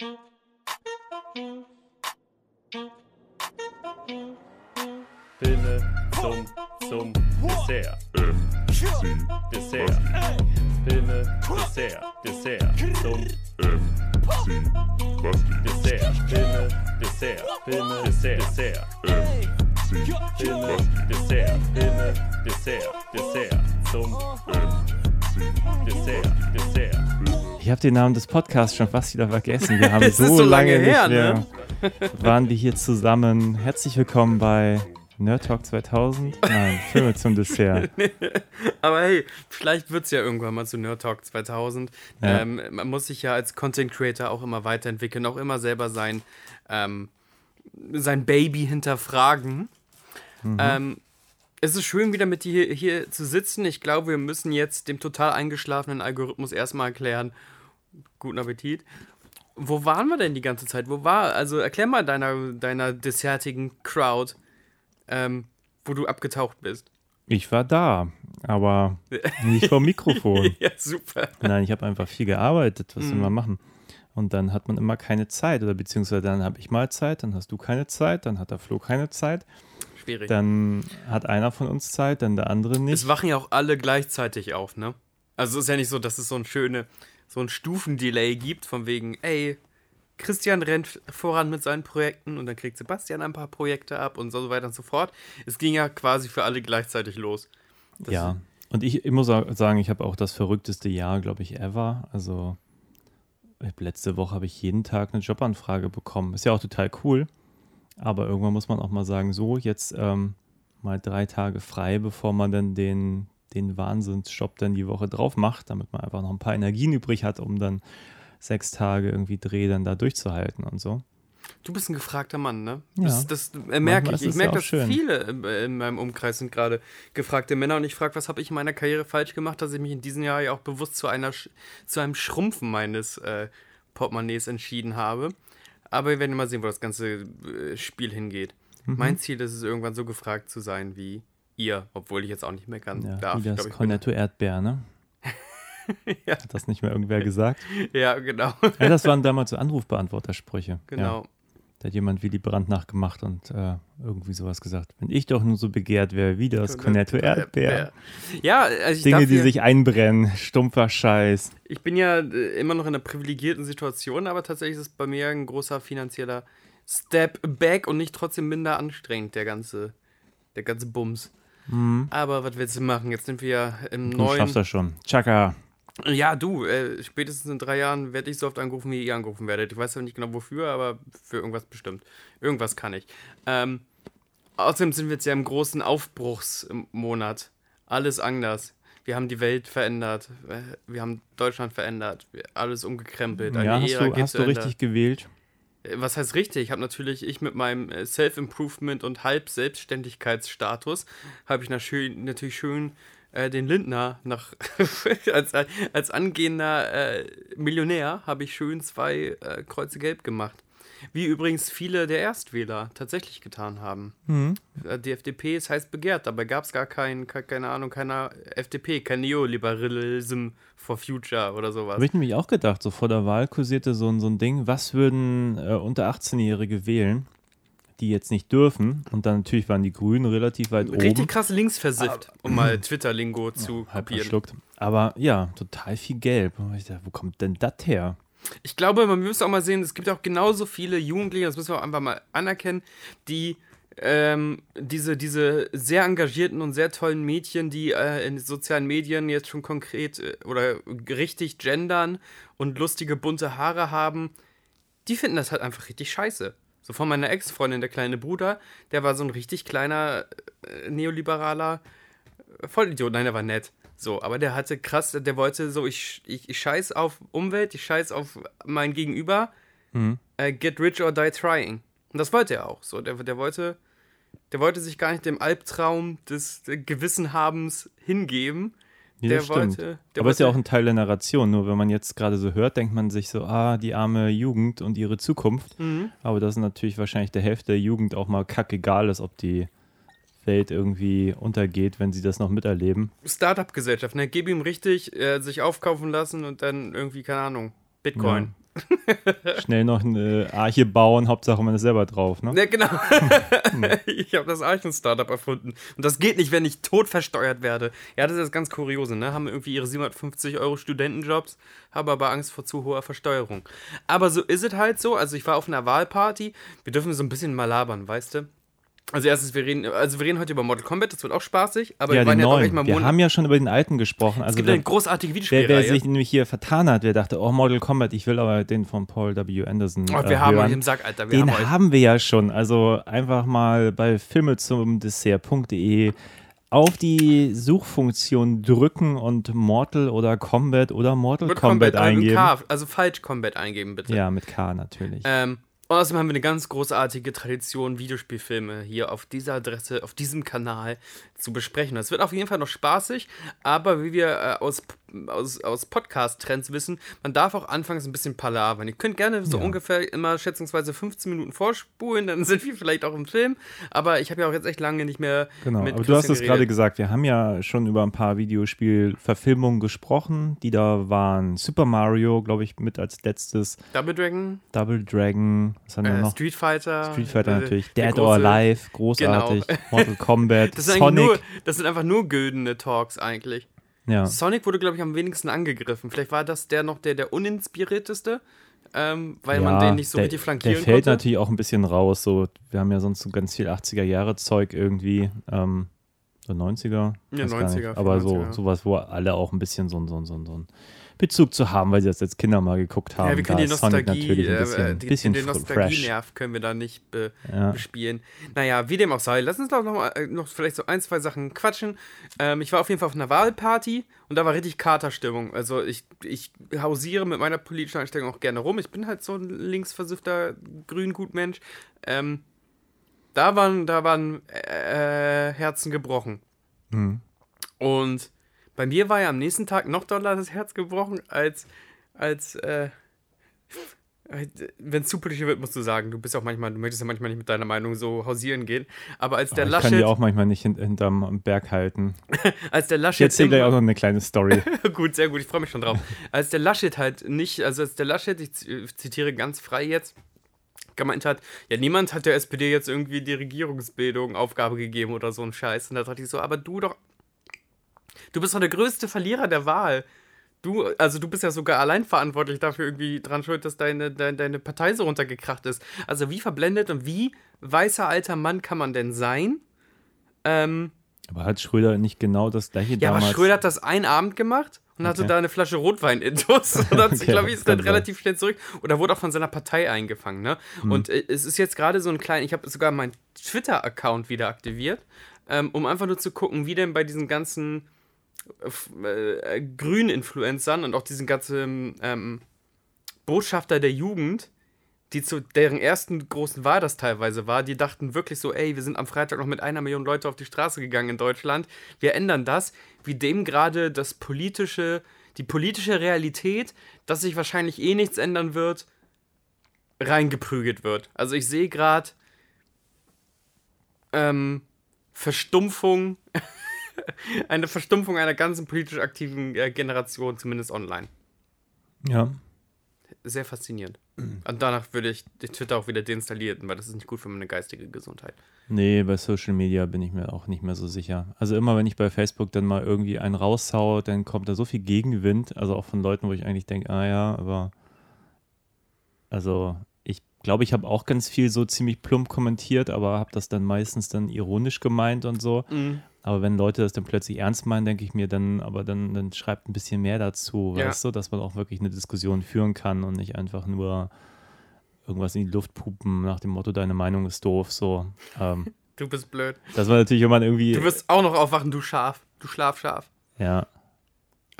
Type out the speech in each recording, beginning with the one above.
Filme zum, zum Dessert. Dessert. Filme, Dessert, Dessert, zum Dessert. Filme, Dessert, Filme, Dessert, Dessert. Filme, Dessert, Filme, Dessert, Dessert, zum Dessert, Dessert. Ich habe den Namen des Podcasts schon fast wieder vergessen. Wir haben so, so lange, lange her, nicht mehr ne? waren wir hier zusammen. Herzlich willkommen bei Nerd Talk 2000. Nein, Filme zum Dessert. Aber hey, vielleicht wird es ja irgendwann mal zu Nerd Talk 2000. Ja. Ähm, man muss sich ja als Content Creator auch immer weiterentwickeln, auch immer selber sein, ähm, sein Baby hinterfragen. Mhm. Ähm, es ist schön, wieder mit dir hier, hier zu sitzen. Ich glaube, wir müssen jetzt dem total eingeschlafenen Algorithmus erstmal erklären. Guten Appetit. Wo waren wir denn die ganze Zeit? Wo war, also erklär mal deiner, deiner dessertigen Crowd, ähm, wo du abgetaucht bist. Ich war da, aber nicht vom Mikrofon. Ja, super. Nein, ich habe einfach viel gearbeitet, was wir Mhm. mal machen. Und dann hat man immer keine Zeit oder beziehungsweise dann habe ich mal Zeit, dann hast du keine Zeit, dann hat der Flo keine Zeit, Schwierig. dann hat einer von uns Zeit, dann der andere nicht. Es wachen ja auch alle gleichzeitig auf, ne? Also es ist ja nicht so, dass es so ein schöne, so ein Stufendelay gibt, von wegen, ey, Christian rennt voran mit seinen Projekten und dann kriegt Sebastian ein paar Projekte ab und so weiter und so fort. Es ging ja quasi für alle gleichzeitig los. Das- Ja, und ich, ich muss auch sagen, ich habe auch das verrückteste Jahr, glaube ich, ever. Also letzte Woche habe ich jeden Tag eine Jobanfrage bekommen. Ist ja auch total cool. Aber irgendwann muss man auch mal sagen, so, jetzt ähm, mal drei Tage frei, bevor man dann den, den Wahnsinnsjob dann die Woche drauf macht, damit man einfach noch ein paar Energien übrig hat, um dann sechs Tage irgendwie Dreh dann da durchzuhalten und so. Du bist ein gefragter Mann, ne? Ja. Das, das äh, merke ich. Ich merke, ja dass schön. viele in meinem Umkreis sind gerade gefragte Männer und ich frage, was habe ich in meiner Karriere falsch gemacht, dass ich mich in diesem Jahr ja auch bewusst zu, einer, zu einem Schrumpfen meines äh, Portemonnaies entschieden habe. Aber wir werden mal sehen, wo das ganze äh, Spiel hingeht. Mhm. Mein Ziel ist es, irgendwann so gefragt zu sein wie ihr, obwohl ich jetzt auch nicht meckern Ja, darf. wie das ich Cornetto Erdbeer, ne? Ja. Hat das nicht mehr irgendwer gesagt? ja, genau. Ja, das waren damals so Anrufbeantwortersprüche. Ja. Da hat jemand Willy Brandt nachgemacht und äh, irgendwie sowas gesagt. Wenn ich doch nur so begehrt wäre wie das Cornetto Erdbeer. Ja, also ich Dinge, darf die hier- sich einbrennen, stumpfer Scheiß. Ich bin ja äh, immer noch in einer privilegierten Situation, aber tatsächlich ist es bei mir ein großer finanzieller Step back und nicht trotzdem minder anstrengend, der ganze, der ganze Bums. Aber was willst du machen? Jetzt sind wir ja im Mhm. Du schaffst neuen. das schon. Chaka. Ja, du, äh, spätestens in drei Jahren werde ich so oft angerufen, wie ihr angerufen werdet. Ich weiß ja nicht genau wofür, aber für irgendwas bestimmt. Irgendwas kann ich. Ähm, außerdem sind wir jetzt ja im großen Aufbruchsmonat. Alles anders. Wir haben die Welt verändert. äh, Wir haben Deutschland verändert. Alles umgekrempelt. Eine Ja, hast Ära du, hast du richtig gewählt? Äh, Was heißt richtig? Ich habe natürlich, ich mit meinem äh, Self-Improvement und Halb-Selbstständigkeitsstatus, habe ich natürlich schön äh, den Lindner nach, als, als angehender äh, Millionär, habe ich schön zwei äh, Kreuze gelb gemacht. Wie übrigens viele der Erstwähler tatsächlich getan haben. Mhm. Äh, Die FDP ist heiß begehrt, dabei gab es gar kein, ke- keine Ahnung, keiner FDP, kein Neoliberalism for Future oder sowas. Habe ich nämlich auch gedacht, so vor der Wahl kursierte so, ein- so ein Ding, was würden äh, unter 18-Jährige wählen, die jetzt nicht dürfen? Und dann natürlich waren die Grünen relativ weit Richtig oben. krass links versifft, um mal Twitter-Lingo zu Halb kopieren. Aber ja, total viel Gelb. Dachte, wo kommt denn das her? Ich glaube, man muss auch mal sehen, es gibt auch genauso viele Jugendliche, das müssen wir auch einfach mal anerkennen, die ähm, diese, diese sehr engagierten und sehr tollen Mädchen, die äh, in sozialen Medien jetzt schon konkret äh, oder richtig gendern und lustige bunte Haare haben, die finden das halt einfach richtig scheiße. So von meiner Ex-Freundin, der kleine Bruder, der war so ein richtig kleiner äh, neoliberaler äh, Vollidiot. Nein, der war nett. So, aber der hatte krass, der wollte so, ich, ich, ich scheiß auf Umwelt, ich scheiß auf mein Gegenüber, äh, get rich or die trying. Und das wollte er auch. So, der, der wollte, der wollte sich gar nicht dem Albtraum des Gewissenhabens hingeben. Ja, der stimmt. wollte, der Aber ist ja auch ein Teil der Narration. Nur wenn man jetzt gerade so hört, denkt man sich so, ah, die arme Jugend und ihre Zukunft. Mhm. Aber das ist natürlich wahrscheinlich der Hälfte der Jugend auch mal kackegal ist, ob die Welt irgendwie untergeht, wenn sie das noch miterleben. Startup-Gesellschaft, ne? Gib ihm richtig, äh, sich aufkaufen lassen und dann irgendwie, keine Ahnung, Bitcoin. Schnell noch eine Arche bauen, Hauptsache man ist selber drauf, ne? Ja, genau. ich habe das Archen-Startup erfunden. Und das geht nicht, wenn ich tot versteuert werde. Ja, das ist ganz Kuriose, ne? Haben irgendwie ihre 750 Euro Studentenjobs, haben aber Angst vor zu hoher Versteuerung. Aber so ist es halt so. Also ich war auf einer Wahlparty. Wir dürfen so ein bisschen mal labern, weißt du? Also erstens, wir reden, also wir reden heute über Mortal Kombat, das wird auch spaßig, aber ja, wir waren ja neuen. echt mal Wir haben ja schon über den alten gesprochen. Also Es gibt wer, eine großartige wer, Videospielreihe. wer sich nämlich hier vertan hat, wer dachte, oh, Mortal Kombat, ich will aber den von Paul W. Anderson oh, äh, wir haben euch im Sack, Alter. Wir Den haben haben wir ja schon. Also einfach mal bei filme zum Dessert.de auf die Suchfunktion drücken und Mortal oder Combat oder Mortal Mit Kombat, Combat, äh, eingeben. K, also falsch Combat eingeben, bitte. Ja, mit K natürlich. Ähm, außerdem haben wir eine ganz großartige Tradition, Videospielfilme hier auf dieser Adresse, auf diesem Kanal zu besprechen. Es wird auf jeden Fall noch spaßig, aber wie wir äh, aus, aus, aus Podcast-Trends wissen, man darf auch anfangs ein bisschen palavern. Ihr könnt gerne so Ja. ungefähr immer schätzungsweise 15 Minuten vorspulen, dann sind wir vielleicht auch im Film. Aber ich habe ja auch jetzt echt lange nicht mehr Genau, mit aber du hast Christian es gerade gesagt, wir haben ja schon über ein paar Videospielverfilmungen gesprochen, die da waren Super Mario, glaube ich, mit als letztes, Double Dragon, Double Dragon, was haben wir äh, noch? Street Fighter. Street Fighter äh, natürlich, Dead or Alive, großartig, Mortal Kombat, Das eigentlich Sonic, nur, das sind einfach nur güldene Talks eigentlich. ja. Sonic wurde, glaube ich, am wenigsten angegriffen. Vielleicht war das der noch der, der uninspirierteste, ähm, weil man den nicht so der, richtig flankieren Der fällt konnte. natürlich auch ein bisschen raus. So, wir haben ja sonst so ganz viel 80er-Jahre-Zeug irgendwie. Ähm, so 90er? Ja, weiß gar 90er, nicht. Aber so 95er. sowas, wo alle auch ein bisschen so, so, so, so einen Bezug zu haben, weil sie das als Kinder mal geguckt haben. ja, wir können da Nostalgie, natürlich ein äh, bisschen, äh, den. Nostalgie-Nerv können wir da nicht be Ja. bespielen. Naja, wie dem auch sei, lass uns doch noch, mal, äh, noch vielleicht so ein, zwei Sachen quatschen. Ähm, ich war auf jeden Fall auf einer Wahlparty und da war richtig Katerstimmung. Also ich, ich hausiere mit meiner politischen Einstellung auch gerne rum. Ich bin halt so ein linksversiffter Grün-Gutmensch. Ähm, da waren, da waren äh, Herzen gebrochen. Mhm. Und bei mir war ja am nächsten Tag noch doller das Herz gebrochen, als, als, äh, wenn es zu politisch wird, musst du sagen, du bist auch manchmal, du möchtest ja manchmal nicht mit deiner Meinung so hausieren gehen. Aber als der Aber ich kann Laschet, die auch manchmal nicht hint hinterm Berg halten. als der Ich Laschet, erzähle im- gleich auch noch eine kleine Story. gut, sehr gut, ich freue mich schon drauf. Als der Laschet halt nicht, also als der Laschet, ich zitiere ganz frei jetzt, gemeint hat, ja, niemand hat der SPD jetzt irgendwie die Regierungsbildung Aufgabe gegeben oder so ein Scheiß. Und da dachte ich so, aber du doch, du bist doch der größte Verlierer der Wahl. Du, also du bist ja sogar allein verantwortlich dafür irgendwie dran schuld, dass deine, deine, deine Partei so runtergekracht ist. Also wie verblendet und wie weißer alter Mann kann man denn sein? Ähm, Aber hat Schröder nicht genau das gleiche ja, damals? aber Schröder hat das einen Abend gemacht und hatte Okay. da eine Flasche Rotwein intus und hat sich, Okay, glaube ich, ist dann sein. relativ schnell zurück oder wurde auch von seiner Partei eingefangen, ne? Hm. Und äh, es ist jetzt gerade so ein kleiner, ich habe sogar meinen Twitter-Account wieder aktiviert, ähm, um einfach nur zu gucken, wie denn bei diesen ganzen äh, äh, grünen Influencern und auch diesen ganzen ähm, Botschafter der Jugend, die zu deren ersten großen Wahl das teilweise war, die dachten wirklich so, ey, wir sind am Freitag noch mit einer Million Leute auf die Straße gegangen in Deutschland, wir ändern das, wie dem gerade das politische, die politische Realität, dass sich wahrscheinlich eh nichts ändern wird, reingeprügelt wird. Also ich sehe gerade ähm, Verstumpfung, eine Verstumpfung einer ganzen politisch aktiven äh, Generation, zumindest online Ja. sehr faszinierend. Mhm. Und danach würde ich Twitter auch wieder deinstallieren, weil das ist nicht gut für meine geistige Gesundheit. Nee, bei Social Media bin ich mir auch nicht mehr so sicher. Also immer, wenn ich bei Facebook dann mal irgendwie einen raushaue, dann kommt da so viel Gegenwind, also auch von Leuten, wo ich eigentlich denke, ah ja, aber also ich glaube, ich habe auch ganz viel so ziemlich plump kommentiert, aber habe das dann meistens dann ironisch gemeint und so. Aber wenn Leute das dann plötzlich ernst meinen, denke ich mir dann, aber dann, dann schreibt ein bisschen mehr dazu, Ja. weißt du, dass man auch wirklich eine Diskussion führen kann und nicht einfach nur irgendwas in die Luft pupen nach dem Motto, deine Meinung ist doof, so. Ähm, Du bist blöd. das war natürlich, wenn man irgendwie. Du wirst auch noch aufwachen, du Schaf. Du Schlafschaf. ja.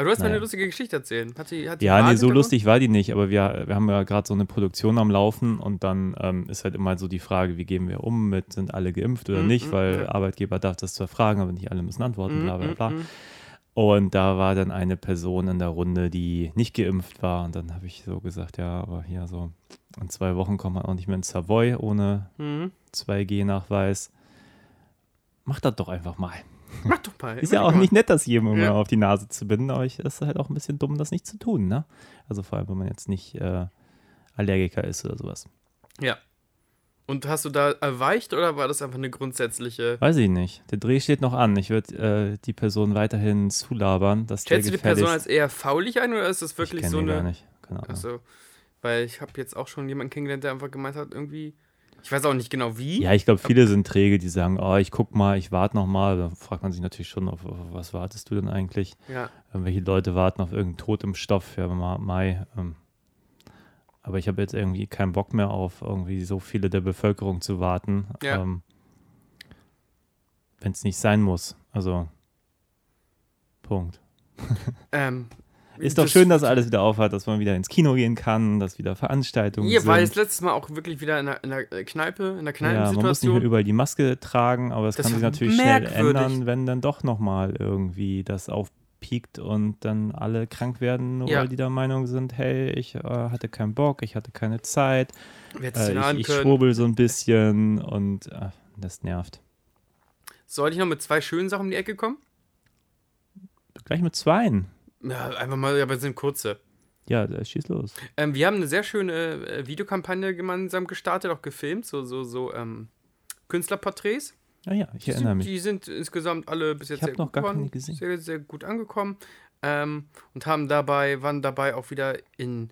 Aber du hast mir Naja. eine lustige Geschichte erzählen. Hat die, hat die Ja, nee, so lustig war die nicht, aber wir, wir haben ja gerade so eine Produktion am Laufen und dann ähm, ist halt immer so die Frage, wie gehen wir um mit, sind alle geimpft oder Mhm, nicht, mhm, weil ja. Arbeitgeber darf das zwar fragen, aber nicht alle müssen antworten, Mhm, bla bla mhm, bla. mhm. Und da war dann eine Person in der Runde, die nicht geimpft war und dann habe ich so gesagt, ja, aber hier so in zwei Wochen kommt man auch nicht mehr ins Savoy ohne Mhm. 2G-Nachweis. Mach das doch einfach mal. Mach doch mal. Ist ja auch nicht nett, das jedem immer Ja. auf die Nase zu binden, aber ich ist halt auch ein bisschen dumm, das nicht zu tun, ne? Also vor allem, wenn man jetzt nicht äh, Allergiker ist oder sowas. Ja. Und hast du da erweicht oder war das einfach eine grundsätzliche. Weiß ich nicht. Der Dreh steht noch an. Ich würde äh, die Person weiterhin zulabern. Dass Stellst du die Person als eher faulig ein oder ist das ich wirklich kenn so den gar eine. nicht. Keine Ahnung. Also, weil ich habe jetzt auch schon jemanden kennengelernt, der einfach gemeint hat, irgendwie. Ich weiß auch nicht genau wie. Ja, ich glaube, viele sind träge, die sagen, oh, ich guck mal, ich warte noch mal. Da fragt man sich natürlich schon, auf, auf was wartest du denn eigentlich? Ja. Irgendwelche Leute warten auf irgendeinen Tod im Stoff, ja, Ma- Mai. Ähm. Aber ich habe jetzt irgendwie keinen Bock mehr auf irgendwie so viele der Bevölkerung zu warten. Ja. Ähm, Wenn es nicht sein muss. Also, Punkt. Ähm, Ist doch schön, dass alles wieder aufhat, dass man wieder ins Kino gehen kann, dass wieder Veranstaltungen Ihr sind. war jetzt letztes Mal auch wirklich wieder in der, in der Kneipe, in der ja, man muss nicht mehr Kneipensituation. überall die Maske tragen, aber es Das kann sich natürlich schnell merkwürdig. ändern, wenn dann doch nochmal irgendwie das aufpiekt und dann alle krank werden, nur Ja. weil die der Meinung sind, hey, ich äh, hatte keinen Bock, ich hatte keine Zeit, äh, ich, ich schwurbel so ein bisschen und äh, das nervt. Soll ich noch mit zwei schönen Sachen um die Ecke kommen? Gleich mit zweien. Ja, einfach mal, aber es sind kurze. Ja, schieß los. Ähm, wir haben eine sehr schöne äh, Videokampagne gemeinsam gestartet, auch gefilmt, so, so, so ähm, Künstlerporträts. Ah ja, ich erinnere mich. Die sind insgesamt alle bis jetzt sehr noch gut gesehen. Sehr, sehr gut angekommen. Ähm, und haben dabei, waren dabei auch wieder in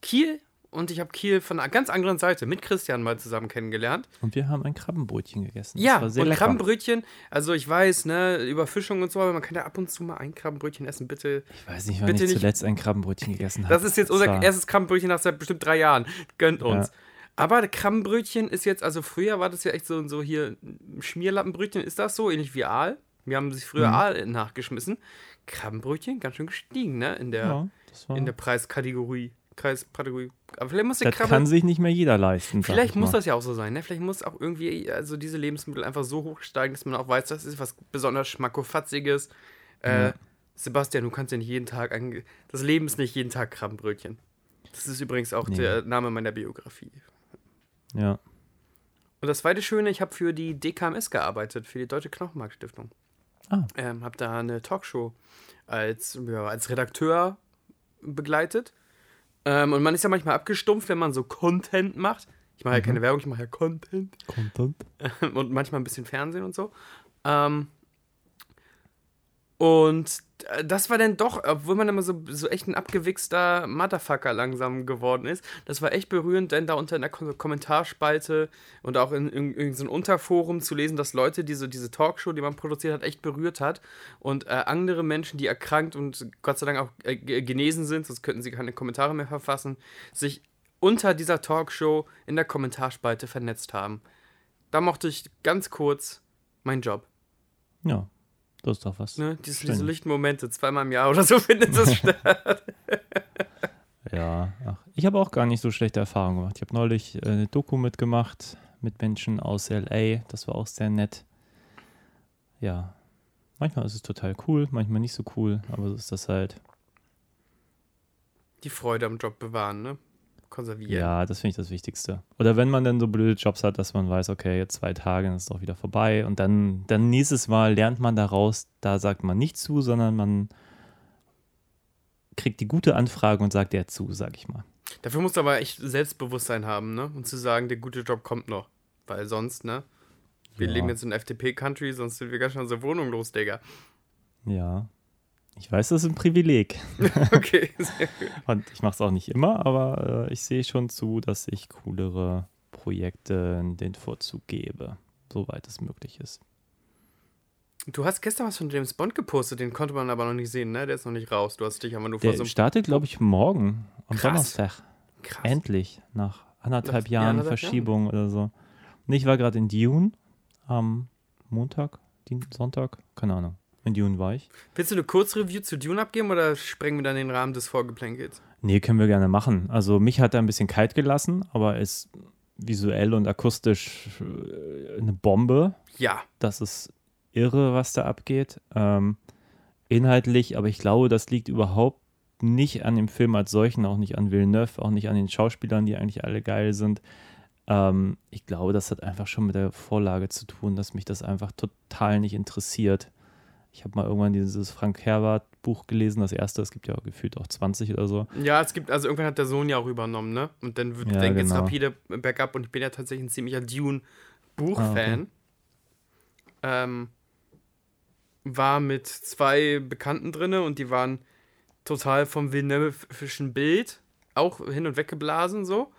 Kiel. Und ich habe Kiel von einer ganz anderen Seite mit Christian mal zusammen kennengelernt. Und wir haben ein Krabbenbrötchen gegessen. Ja, und lecker. Krabbenbrötchen, also ich weiß, ne, Überfischung und so, aber man kann ja ab und zu mal ein Krabbenbrötchen essen, bitte. Ich weiß nicht, wann Bitte ich nicht- zuletzt ein Krabbenbrötchen gegessen habe. Das ist jetzt unser erstes Krabbenbrötchen nach seit bestimmt drei Jahren. Gönnt uns. Ja. Aber Krabbenbrötchen ist jetzt, also früher war das ja echt so, so hier Schmierlappenbrötchen, ist das so, ähnlich wie Aal. Wir haben sich früher Mhm. Aal nachgeschmissen. Krabbenbrötchen, ganz schön gestiegen, ne, in der, Ja, in der Preiskategorie. Kreiskategorie. Aber vielleicht muss der das Krabbe, kann sich nicht mehr jeder leisten. vielleicht ich muss mal. das ja auch so sein, ne? Vielleicht muss auch irgendwie, also diese Lebensmittel einfach so hoch steigen, dass man auch weiß, das ist was besonders schmackofatziges. Äh, Ja. Sebastian, du kannst ja nicht jeden Tag, das Leben ist nicht jeden Tag Krabbenbrötchen. Das ist übrigens auch Nee. der Name meiner Biografie. Ja. Und das zweite Schöne, ich habe für die DKMS gearbeitet, für die Deutsche Knochenmarkstiftung. Ah. Ähm, habe da eine Talkshow als, ja, als Redakteur begleitet. Ähm, und man ist ja manchmal abgestumpft, wenn man so Content macht. Ich mache ja Mhm. keine Werbung, ich mache ja Content. Content. und manchmal ein bisschen Fernsehen und so. Ähm, und das war dann doch, obwohl man immer so, so echt ein abgewichster Motherfucker langsam geworden ist, das war echt berührend, denn da unter in der Kom Kommentarspalte und auch in, in, in so Unterforum zu lesen, dass Leute diese, diese Talkshow, die man produziert hat, echt berührt hat. Und äh, andere Menschen, die erkrankt und Gott sei Dank auch äh, ge- genesen sind, sonst könnten sie keine Kommentare mehr verfassen, sich unter dieser Talkshow in der Kommentarspalte vernetzt haben. Da mochte ich ganz kurz meinen Job. Ja, das ist doch was. Ne? Diese, diese lichten Momente, zweimal im Jahr oder so findet das statt. Ja, ach, ich habe auch gar nicht so schlechte Erfahrungen gemacht. Ich habe neulich äh, eine Doku mitgemacht mit Menschen aus LA. Das war auch sehr nett. Ja, manchmal ist es total cool, manchmal nicht so cool, aber so ist das halt. Die Freude am Job bewahren, ne? Konservieren. Ja, das finde ich das Wichtigste. Oder wenn man dann so blöde Jobs hat, dass man weiß, okay, jetzt zwei Tage, dann ist es auch wieder vorbei. Und dann, dann nächstes Mal lernt man daraus, da sagt man nicht zu, sondern man kriegt die gute Anfrage und sagt der zu, sag ich mal. Dafür musst du aber echt Selbstbewusstsein haben, ne? Und zu sagen, der gute Job kommt noch. Weil sonst, ne? Wir Ja. leben jetzt in FDP-Country, sonst sind wir ganz schön unsere Wohnung los, Digga. Ja. Ich weiß, das ist ein Privileg. Okay, sehr gut. Und ich mache es auch nicht immer, aber äh, ich sehe schon zu, dass ich coolere Projekte den Vorzug gebe, soweit es möglich ist. Du hast gestern was von James Bond gepostet, den konnte man aber noch nicht sehen, ne? Der ist noch nicht raus. Du hast dich aber nur vor so Der einem startet, glaube ich, morgen, am Krass. Donnerstag. krass. Endlich, nach anderthalb Nach- ja, Jahren anderthalb Verschiebung oder so. Und ich war gerade in Dune am Montag, Sonntag, keine Ahnung. In Dune war ich. Willst du eine Kurzreview zu Dune abgeben oder sprengen wir dann den Rahmen des Vorgeplänkels? Nee, können wir gerne machen. Also mich hat er ein bisschen kalt gelassen, aber ist visuell und akustisch äh, eine Bombe. Ja. Das ist irre, was da abgeht. Ähm, inhaltlich, aber ich glaube, das liegt überhaupt nicht an dem Film als solchen, auch nicht an Villeneuve, auch nicht an den Schauspielern, die eigentlich alle geil sind. Ähm, ich glaube, das hat einfach schon mit der Vorlage zu tun, dass mich das einfach total nicht interessiert. Ich habe mal irgendwann dieses Frank Herbert Buch gelesen, das erste, es gibt ja gefühlt auch 20 oder so. Ja, es gibt, also irgendwann hat der Sohn ja auch übernommen, ne? Und dann wird Ja, dann genau. rapide bergab und ich bin ja tatsächlich ein ziemlicher Dune-Buch-Fan. ähm, war mit zwei Bekannten drinne und die waren total vom Villeneuve'schen Bild auch hin und weg geblasen so.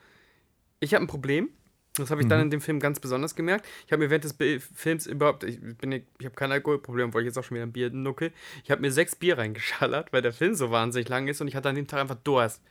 Ich habe ein Problem. Das habe ich dann Mhm. in dem Film ganz besonders gemerkt. Ich habe mir während des Bi- Films überhaupt, ich bin ich habe kein Alkoholproblem, obwohl ich jetzt auch schon wieder ein Bier nuckel. Ich habe mir sechs Bier reingeschallert, weil der Film so wahnsinnig lang ist und ich hatte an dem Tag einfach Durst.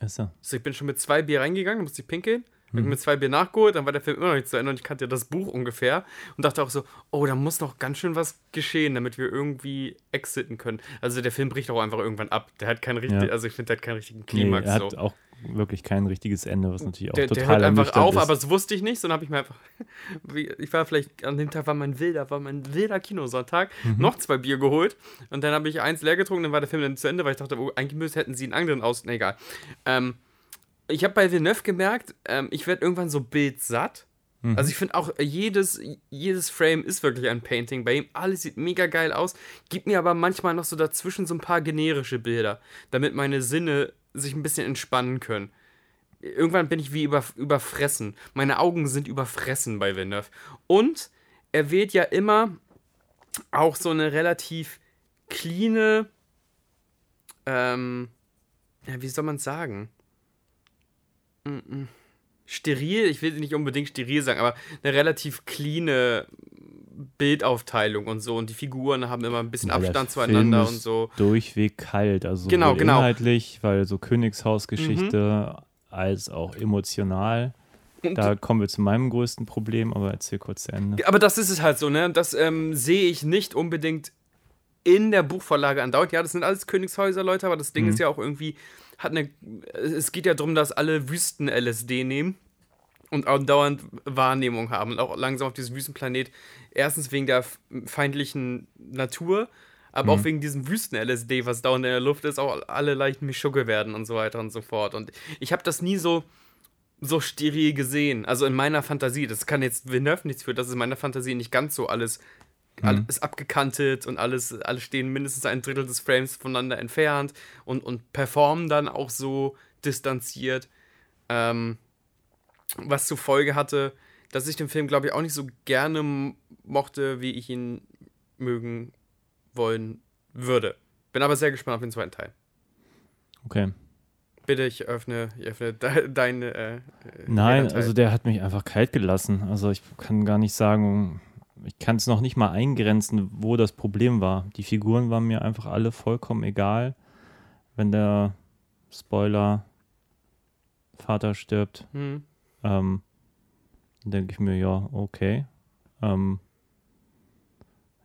Ja. So, ich bin schon mit zwei Bier reingegangen, dann musste ich pinkeln. Hab Mhm. mit zwei Bier nachgeholt, dann war der Film immer noch nicht zu Ende und ich kannte ja das Buch ungefähr und dachte auch so, oh, da muss noch ganz schön was geschehen, damit wir irgendwie exiten können. Also der Film bricht auch einfach irgendwann ab. Der hat keinen richtigen, Ja. also ich finde, der hat keinen richtigen Nee, Klimax. er hat so. auch wirklich kein richtiges Ende, was natürlich auch Der, der total hört einfach auf, ist. aber das wusste ich nicht, sondern habe ich mir einfach, ich war vielleicht, an dem Tag war mein wilder, war mein wilder Kinosonntag, Mhm. noch zwei Bier geholt und dann habe ich eins leer getrunken, dann war der Film dann zu Ende, weil ich dachte, oh, eigentlich müsste, hätten sie einen anderen aus, nee, egal. Ähm, ich habe bei Villeneuve gemerkt, ähm, ich werde irgendwann so bildsatt. Mhm. Also ich finde auch, jedes, jedes Frame ist wirklich ein Painting. Bei ihm alles sieht mega geil aus. Gibt mir aber manchmal noch so dazwischen so ein paar generische Bilder, damit meine Sinne sich ein bisschen entspannen können. Irgendwann bin ich wie über, überfressen. Meine Augen sind überfressen bei Villeneuve. Und er wählt ja immer auch so eine relativ cleane, ähm, ja, wie soll man es sagen? Mm. Steril, ich will nicht unbedingt steril sagen, aber eine relativ cleane Bildaufteilung und so. Und die Figuren haben immer ein bisschen der Abstand Film zueinander ist und so. Durchweg kalt, also Genau, genau. inhaltlich, weil so Königshausgeschichte als auch emotional. Und- Da kommen wir zu meinem größten Problem, aber erzähl kurz zu Ende. Aber das ist es halt so, ne? Das ähm, sehe ich nicht unbedingt in der Buchvorlage andauernd. Ja, das sind alles Königshäuser, Leute, aber das Ding Mhm. ist ja auch irgendwie, hat eine. Es geht ja darum, dass alle Wüsten-LSD nehmen und andauernd Wahrnehmung haben und auch langsam auf diesem Wüstenplanet. Erstens wegen der feindlichen Natur, aber auch wegen diesem Wüsten-LSD, was dauernd in der Luft ist, auch alle leicht Mischugge werden und so weiter und so fort. Und ich habe das nie so so steril gesehen. Also in meiner Fantasie. Das kann jetzt Villeneuve nichts für, das ist in meiner Fantasie nicht ganz so alles. Alles abgekantet und alles, alle stehen mindestens ein Drittel des Frames voneinander entfernt und, und performen dann auch so distanziert. Ähm, was zur Folge hatte, dass ich den Film, glaube ich, auch nicht so gerne mochte, wie ich ihn mögen wollen würde. Bin aber sehr gespannt auf den zweiten Teil. Okay. Bitte, ich öffne, ich öffne de, deine. Äh, Nein, Leerteil. also der hat mich einfach kalt gelassen. Also ich kann gar nicht sagen, ich kann es noch nicht mal eingrenzen, wo das Problem war. Die Figuren waren mir einfach alle vollkommen egal. Wenn der Spoiler Vater stirbt, Hm. ähm, dann denke ich mir, ja, okay. Ähm,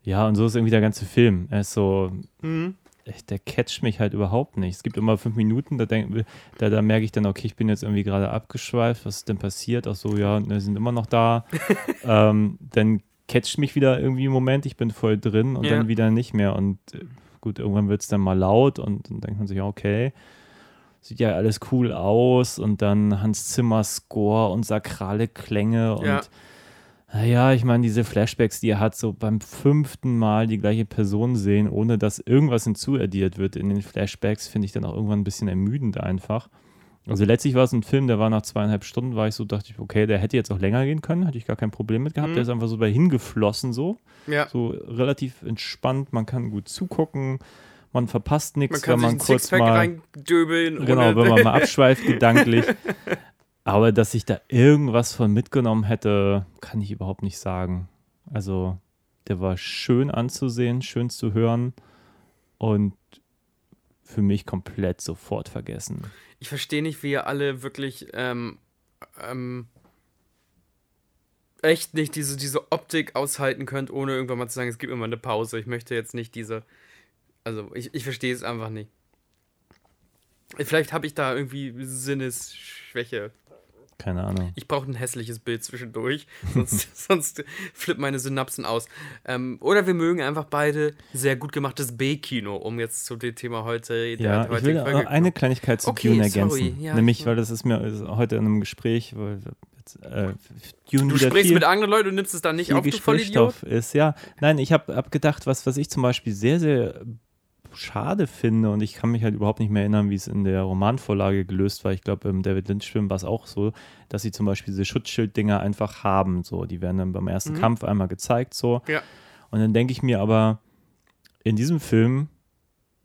ja, und so ist irgendwie der ganze Film. Er ist so, Hm. echt, der catcht mich halt überhaupt nicht. Es gibt immer fünf Minuten, da, denk, da, da merke ich dann, okay, ich bin jetzt irgendwie gerade abgeschweift, was ist denn passiert? Ach so, ja, wir sind immer noch da. ähm, dann catcht mich wieder irgendwie im Moment, ich bin voll drin und Ja. dann wieder nicht mehr. Und äh, gut, irgendwann wird es dann mal laut und dann denkt man sich, okay, sieht ja alles cool aus und dann Hans Zimmer Score und sakrale Klänge und Ja. naja, ich meine, diese Flashbacks, die er hat, so beim fünften Mal die gleiche Person sehen, ohne dass irgendwas hinzuaddiert wird in den Flashbacks, finde ich dann auch irgendwann ein bisschen ermüdend einfach. Also letztlich war es ein Film, der war nach zweieinhalb Stunden, war ich so, dachte ich, okay, der hätte jetzt auch länger gehen können, hatte ich gar kein Problem mit gehabt. Mhm. Der ist einfach so bei hingeflossen so, Ja. so relativ entspannt, man kann gut zugucken, man verpasst nichts, wenn man kurz Sixpack mal reindöbeln. Genau, wenn man mal abschweift gedanklich. Aber dass ich da irgendwas von mitgenommen hätte, kann ich überhaupt nicht sagen. Also, der war schön anzusehen, schön zu hören und für mich komplett sofort vergessen. Ich verstehe nicht, wie ihr alle wirklich ähm, ähm, echt nicht diese, diese Optik aushalten könnt, ohne irgendwann mal zu sagen, es gibt immer eine Pause. Ich möchte jetzt nicht diese. Also, ich, ich verstehe es einfach nicht. Vielleicht habe ich da irgendwie Sinnesschwäche. Keine Ahnung. Ich brauche ein hässliches Bild zwischendurch, sonst, sonst flippen meine Synapsen aus. Ähm, oder wir mögen einfach beide sehr gut gemachtes B-Kino, um jetzt zu dem Thema heute der Ja, ich will Folge eine Kleinigkeit zu Okay, Dune ergänzen. Ja, Nämlich, ich- weil das ist mir heute in einem Gespräch, weil jetzt, äh, Dune Du sprichst mit anderen Leuten und nimmst es dann nicht auf, du Vollidiot. Ist. Ja, nein, ich habe hab gedacht, was, was ich zum Beispiel sehr, sehr schade finde und ich kann mich halt überhaupt nicht mehr erinnern, wie es in der Romanvorlage gelöst war. Ich glaube, im David Lynch-Film war es auch so, dass sie zum Beispiel diese Schutzschild-Dinger einfach haben. So, die werden dann beim ersten Mhm. Kampf einmal gezeigt. So. Ja. Und dann denke ich mir aber, in diesem Film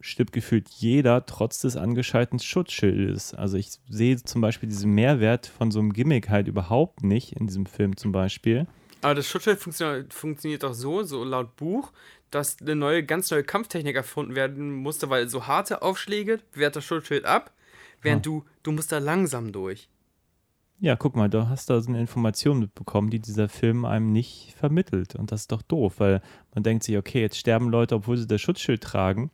stirbt gefühlt jeder trotz des angeschalteten Schutzschildes. Also ich sehe zum Beispiel diesen Mehrwert von so einem Gimmick halt überhaupt nicht in diesem Film zum Beispiel. Aber das Schutzschild funktioniert, funktioniert auch so, so laut Buch, dass eine neue, ganz neue Kampftechnik erfunden werden musste, weil so harte Aufschläge wehrt das Schutzschild ab, während du, du musst da langsam durch. Ja, guck mal, du hast da so eine Information mitbekommen, die dieser Film einem nicht vermittelt. Und das ist doch doof, weil man denkt sich, okay, jetzt sterben Leute, obwohl sie das Schutzschild tragen.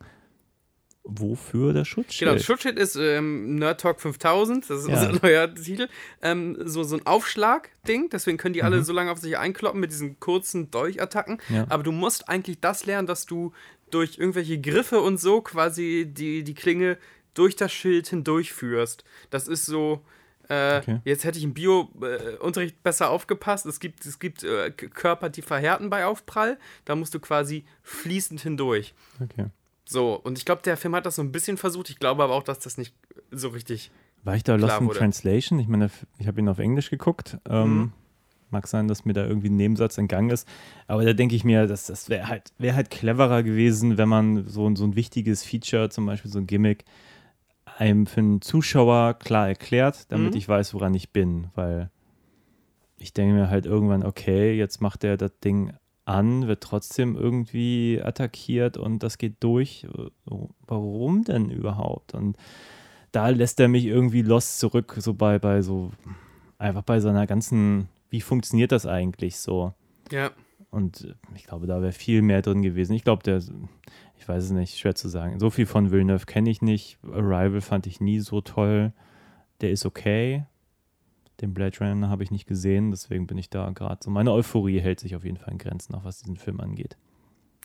Wofür das Schutzschild? Genau, das Schutzschild ist ähm, Nerd Talk 5000, das ist Ja. unser neuer Titel. Ähm, so, so ein Aufschlag-Ding, deswegen können die alle Mhm. so lange auf sich einkloppen mit diesen kurzen Dolchattacken. Ja. Aber du musst eigentlich das lernen, dass du durch irgendwelche Griffe und so quasi die, die Klinge durch das Schild hindurchführst. Das ist so. Äh, Okay. Jetzt hätte ich im Bio-Unterricht besser aufgepasst. Es gibt, es gibt äh, Körper, die verhärten bei Aufprall. Da musst du quasi fließend hindurch. okay. So, und ich glaube, der Film hat das so ein bisschen versucht. Ich glaube aber auch, dass das nicht so richtig. War ich da Lost in wurde. Translation? Ich meine, ich habe ihn auf Englisch geguckt. Ähm, Mhm. Mag sein, dass mir da irgendwie ein Nebensatz entgangen ist. Aber da denke ich mir, das, das wäre halt, wär halt cleverer gewesen, wenn man so, ein- so ein wichtiges Feature, zum Beispiel so ein Gimmick, einem für einen Zuschauer klar erklärt, damit Mhm. ich weiß, woran ich bin. Weil ich denke mir halt irgendwann, okay, jetzt macht er das Ding an, wird trotzdem irgendwie attackiert und das geht durch. Warum denn überhaupt? Und da lässt er mich irgendwie lost zurück, so bei, bei so, einfach bei seiner ganzen, wie funktioniert das eigentlich so? Ja. Und ich glaube, da wäre viel mehr drin gewesen. Ich glaube, der, ich weiß es nicht, schwer zu sagen. So viel von Villeneuve kenne ich nicht. Arrival fand ich nie so toll. Der ist okay. Den Blade Runner habe ich nicht gesehen, deswegen bin ich da gerade so. Meine Euphorie hält sich auf jeden Fall in Grenzen, auch was diesen Film angeht.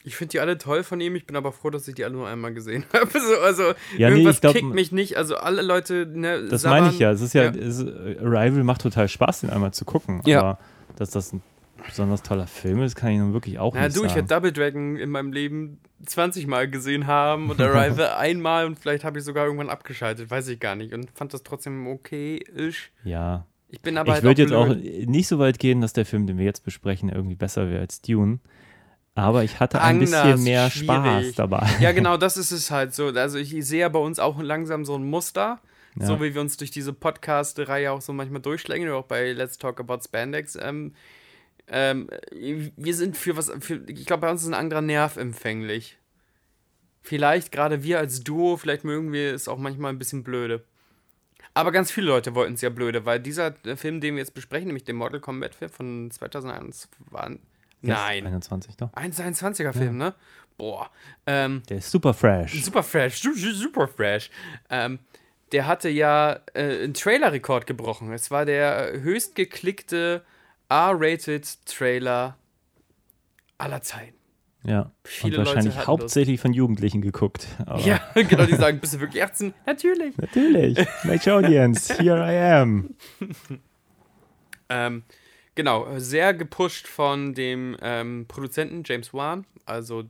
Ich finde die alle toll von ihm. Ich bin aber froh, dass ich die alle nur einmal gesehen habe. So, also, Ja, nee, irgendwas ich glaub, kickt mich nicht. Also, alle Leute. Ne, Das meine ich ja. Es ist ja, Ja. Es, Arrival macht total Spaß, den einmal zu gucken. Ja. Aber dass das ein besonders toller Film ist, kann ich nun wirklich auch Na nicht du, ich sagen. werde Double Dragon in meinem Leben 20 Mal gesehen haben und Arrival einmal und vielleicht habe ich sogar irgendwann abgeschaltet, weiß ich gar nicht. Und fand das trotzdem okay-ish. ja, Ich bin aber ich halt würde jetzt auch blöd. nicht so weit gehen, dass der Film, den wir jetzt besprechen, irgendwie besser wäre als Dune. Aber ich hatte ein Anders, bisschen mehr schwierig. Spaß dabei. Ja, genau, das ist es halt so. Also ich sehe ja bei uns auch langsam so ein Muster. Ja. So wie wir uns durch diese Podcast-Reihe auch so manchmal durchschlängen, auch bei Let's Talk About Spandex. Ähm, ähm, wir sind für was, für, ich glaube, bei uns ist ein anderer Nerv empfänglich. Vielleicht gerade wir als Duo, vielleicht mögen wir es auch manchmal ein bisschen blöde. Aber ganz viele Leute wollten es ja blöde, weil dieser äh, Film, den wir jetzt besprechen, nämlich der Mortal Kombat Film von 2021, nein, 21 doch. ein 21er Film, ne? Boah, ähm, Der ist super fresh. Super fresh, su- su- super fresh. Ähm, der hatte ja äh, einen Trailer-Rekord gebrochen. Es war der höchst geklickte R-rated Trailer aller Zeiten. Ja. Viele Und Leute wahrscheinlich hatten hauptsächlich von Jugendlichen geguckt. Aber Ja, genau, die sagen, bist du wirklich 18? Natürlich. Natürlich. Major Audience. Here I am. Ähm, genau, sehr gepusht von dem ähm, Produzenten James Wan, also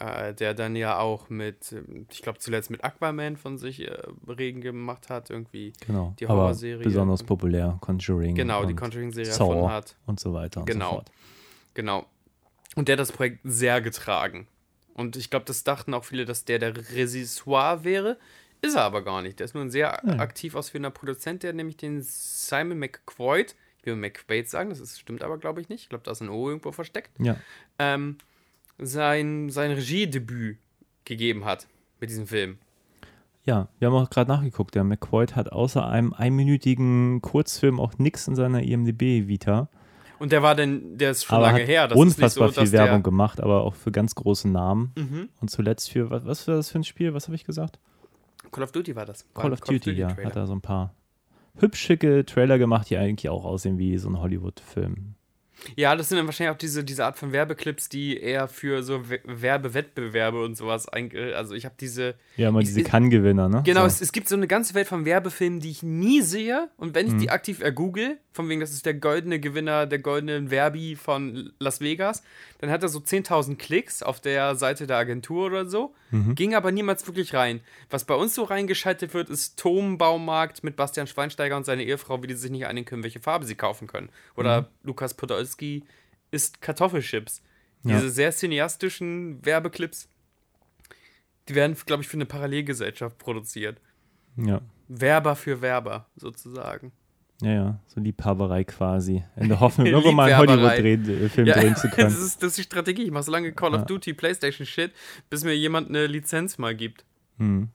äh, der dann ja auch mit, ähm, ich glaube zuletzt mit Aquaman von sich äh, Regen gemacht hat, irgendwie. Genau. Die aber Horrorserie. besonders populär. Conjuring. Genau, die Conjuring-Serie erfunden hat. und so weiter und Genau. so fort. Genau. Und der hat das Projekt sehr getragen. Und ich glaube, das dachten auch viele, dass der der Regisseur wäre. Ist er aber gar nicht. Der ist nur ein sehr Nein. aktiv ausführender Produzent, der nämlich den Simon McQuaid, ich will McQuaid sagen, das ist, stimmt aber glaube ich nicht. Ich glaube, da ist ein O irgendwo versteckt. Ja. Ähm, sein, sein Regiedebüt gegeben hat mit diesem Film. Ja, wir haben auch gerade nachgeguckt. Der McQuaid hat außer einem einminütigen Kurzfilm auch nichts in seiner IMDb-Vita. Und der war denn, der ist schon aber lange hat her. Das unfassbar so, viel Werbung gemacht, aber auch für ganz große Namen. Mhm. Und zuletzt für, was, was war das für ein Spiel? Was habe ich gesagt? Call of Duty war das. Call ein of Duty, ja. Trailer. Hat er so ein paar hübsch schicke Trailer gemacht, die eigentlich auch aussehen wie so ein Hollywood-Film. Ja, das sind dann wahrscheinlich auch diese, diese Art von Werbeclips, die eher für so We- Werbewettbewerbe und sowas. Also ich habe diese... Ja, mal diese Kann-Gewinner, ne? Genau, So. es, es gibt so eine ganze Welt von Werbefilmen, die ich nie sehe. Und wenn ich Mhm. die aktiv ergoogle, von wegen, das ist der goldene Gewinner der goldenen Verbi von Las Vegas, dann hat er so 10.000 Klicks auf der Seite der Agentur oder so. Mhm. Ging aber niemals wirklich rein. Was bei uns so reingeschaltet wird, ist Tom Baumarkt mit Bastian Schweinsteiger und seine Ehefrau, wie die sich nicht einigen können, welche Farbe sie kaufen können. Oder Mhm. Lukas Podolski isst Kartoffelchips. Ja. Diese sehr cineastischen Werbeclips, die werden, glaube ich, für eine Parallelgesellschaft produziert. ja. Werber für Werber, sozusagen. Ja, ja, so Liebhaberei quasi. In der Hoffnung, irgendwann mal einen. Hollywood-Film Ja, drehen zu das können. ist, das ist die Strategie. Ich mache so lange Call of Duty, Playstation Shit, bis mir jemand eine Lizenz mal gibt. Hm.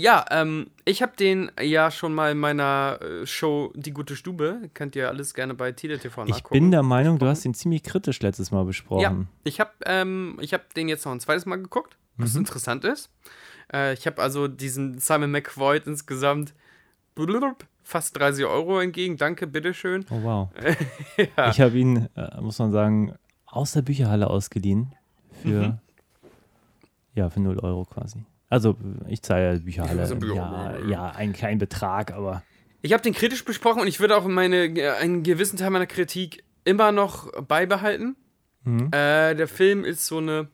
Ja, ähm, ich habe den ja schon mal in meiner äh, Show Die gute Stube. Könnt ihr alles gerne bei Tide TV nachgucken. Ich bin der Meinung, du hast ihn ziemlich kritisch letztes Mal besprochen. Ja, ich habe ähm, ich hab den jetzt noch ein zweites Mal geguckt, was Mhm. interessant ist. Äh, ich habe also diesen Simon McVoy insgesamt fast 30 Euro entgegen. Danke, bitteschön. Oh, wow. Ja. Ich habe ihn, äh, muss man sagen, aus der Bücherhalle ausgeliehen. Für, Mhm. ja, für 0 Euro quasi. Also, ich zahle ja Bücherhalle. Also, ja. ja, einen kleinen Betrag, aber. Ich habe den kritisch besprochen und ich würde auch meine, äh, einen gewissen Teil meiner Kritik immer noch beibehalten. Mhm. Äh, der Film ist so eine.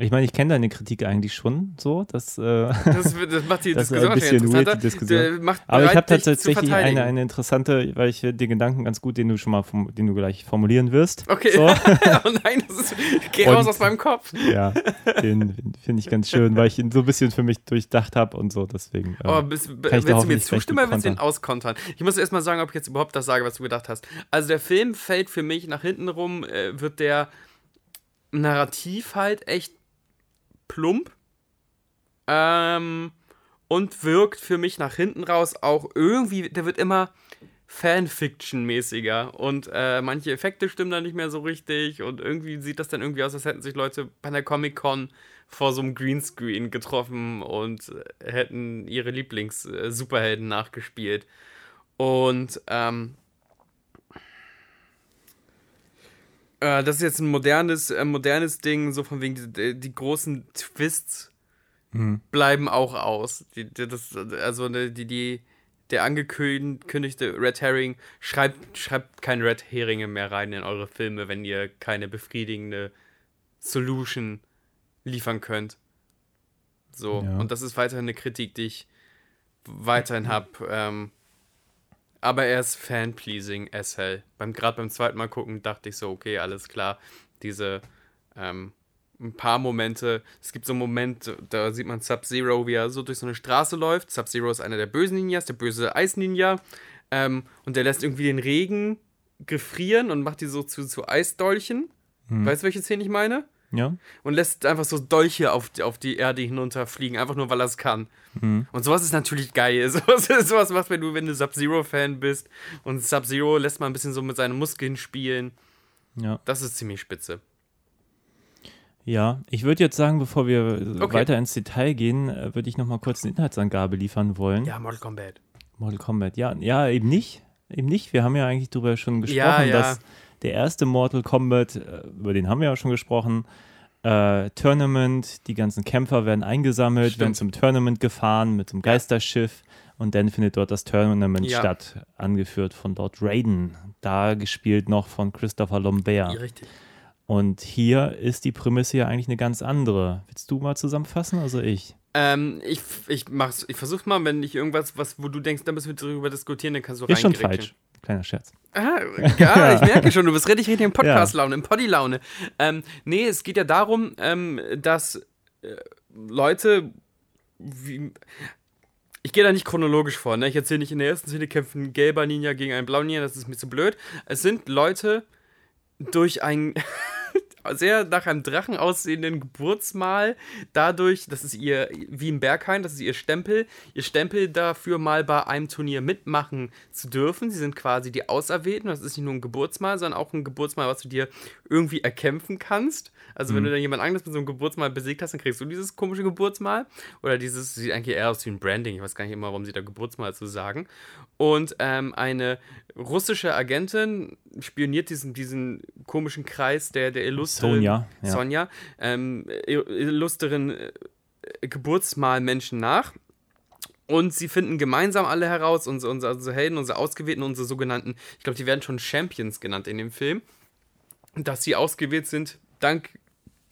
Ich meine, ich kenne deine Kritik eigentlich schon so, dass. Äh, Das, das macht die Das Diskussion ein bisschen weird, die Diskussion. Macht aber ich habe tatsächlich eine, eine interessante, weil ich den Gedanken ganz gut, den du schon mal, den du gleich formulieren wirst. Okay. So. oh nein, das ist. Geh raus aus meinem Kopf. Ja, den finde ich ganz schön, weil ich ihn so ein bisschen für mich durchdacht habe und so, deswegen. ähm, Aber bis, kann ich willst du mir zustimmen oder willst du ihn kontern. auskontern? Ich muss erst mal sagen, ob ich jetzt überhaupt das sage, was du gedacht hast. Also der Film fällt für mich nach hinten rum, äh, wird der Narrativ halt echt plump. Ähm, und wirkt für mich nach hinten raus auch irgendwie, der wird immer Fanfiction-mäßiger und äh, manche Effekte stimmen dann nicht mehr so richtig und irgendwie sieht das dann irgendwie aus, als hätten sich Leute bei einer Comic-Con vor so einem Greenscreen getroffen und äh, hätten ihre Lieblings-Superhelden nachgespielt. Und ähm, äh, das ist jetzt ein modernes, äh, modernes Ding, so von wegen die, die, großen Twists Mhm. bleiben auch aus. Die, die, das, also ne, die, die, der angekündigte Red Herring, schreibt, schreibt keine Red Heringe mehr rein in eure Filme, wenn ihr keine befriedigende Solution liefern könnt. So, Ja. und das ist weiterhin eine Kritik, die ich weiterhin habe. Ähm, aber er ist fan-pleasing as hell. Beim, Gerade beim zweiten Mal gucken dachte ich so, okay, alles klar. Diese ähm, ein paar Momente. Es gibt so einen Moment, da sieht man Sub-Zero, wie er so durch so eine Straße läuft. Sub-Zero ist einer der bösen Ninjas, der böse Eis-Ninja. Ähm, und der lässt irgendwie den Regen gefrieren und macht die so zu, zu Eisdolchen. Weißt du, welche Szene ich meine? Ja. Und lässt einfach so Dolche auf, die- auf die Erde hinunterfliegen, einfach nur weil er es kann. Mhm. Und sowas ist natürlich geil. Sowas, sowas machst wenn du, wenn du Sub-Zero-Fan bist. Und Sub-Zero lässt mal ein bisschen so mit seinen Muskeln spielen. Ja. Das ist ziemlich spitze. Ja, ich würde jetzt sagen, bevor wir äh, Okay. weiter ins Detail gehen, äh, würde ich nochmal kurz eine Inhaltsangabe liefern wollen. Ja, Mortal Kombat. Mortal Kombat. Ja, ja, eben nicht. Eben nicht. Wir haben ja eigentlich drüber schon gesprochen, Ja, ja. dass der erste Mortal Kombat, äh, über den haben wir ja schon gesprochen, äh, Tournament, die ganzen Kämpfer werden eingesammelt, Stimmt. werden zum Tournament gefahren mit zum Geisterschiff und dann findet dort das Tournament Ja. statt, angeführt von Lord Raiden, da gespielt noch von Christopher Lombert. Ja, richtig. Und hier ist die Prämisse ja eigentlich eine ganz andere. Willst du mal zusammenfassen? Also ich. Ähm, ich, ich mach's, ich versuch's mal, wenn ich irgendwas, was, wo du denkst, da müssen wir drüber diskutieren, dann kannst du Ist schon falsch. Kleiner Scherz. Ah, ja, ich merke schon, du bist richtig, richtig in Podcast-Laune, in Poddy-Laune. Ähm, nee, es geht ja darum, ähm, dass äh, Leute, wie, ich gehe da nicht chronologisch vor, ne? Ich erzähle nicht, in der ersten Szene kämpfen ein gelber Ninja gegen einen blauen Ninja, das ist mir zu blöd. Es sind Leute durch ein sehr nach einem Drachen aussehenden Geburtsmal, dadurch, das ist ihr, wie im Berghain, das ist ihr Stempel, ihr Stempel dafür mal bei einem Turnier mitmachen zu dürfen. Sie sind quasi die Auserwählten, das ist nicht nur ein Geburtsmal, sondern auch ein Geburtsmal, was du dir irgendwie erkämpfen kannst. Also wenn du dann jemand anderes mit so einem Geburtsmal besiegt hast, dann kriegst du dieses komische Geburtsmal. Oder dieses, sieht eigentlich eher aus wie ein Branding, ich weiß gar nicht immer, warum sie da Geburtsmal zu sagen. Und ähm, eine russische Agentin, spioniert diesen, diesen komischen Kreis der, der illustren Sonja, ja. Sonja ähm, illustren äh, Geburtsmalmenschen nach. Und sie finden gemeinsam alle heraus, unsere, unsere, unsere Helden, unsere Ausgewählten, unsere sogenannten, ich glaube, die werden schon Champions genannt in dem Film, dass sie ausgewählt sind, dank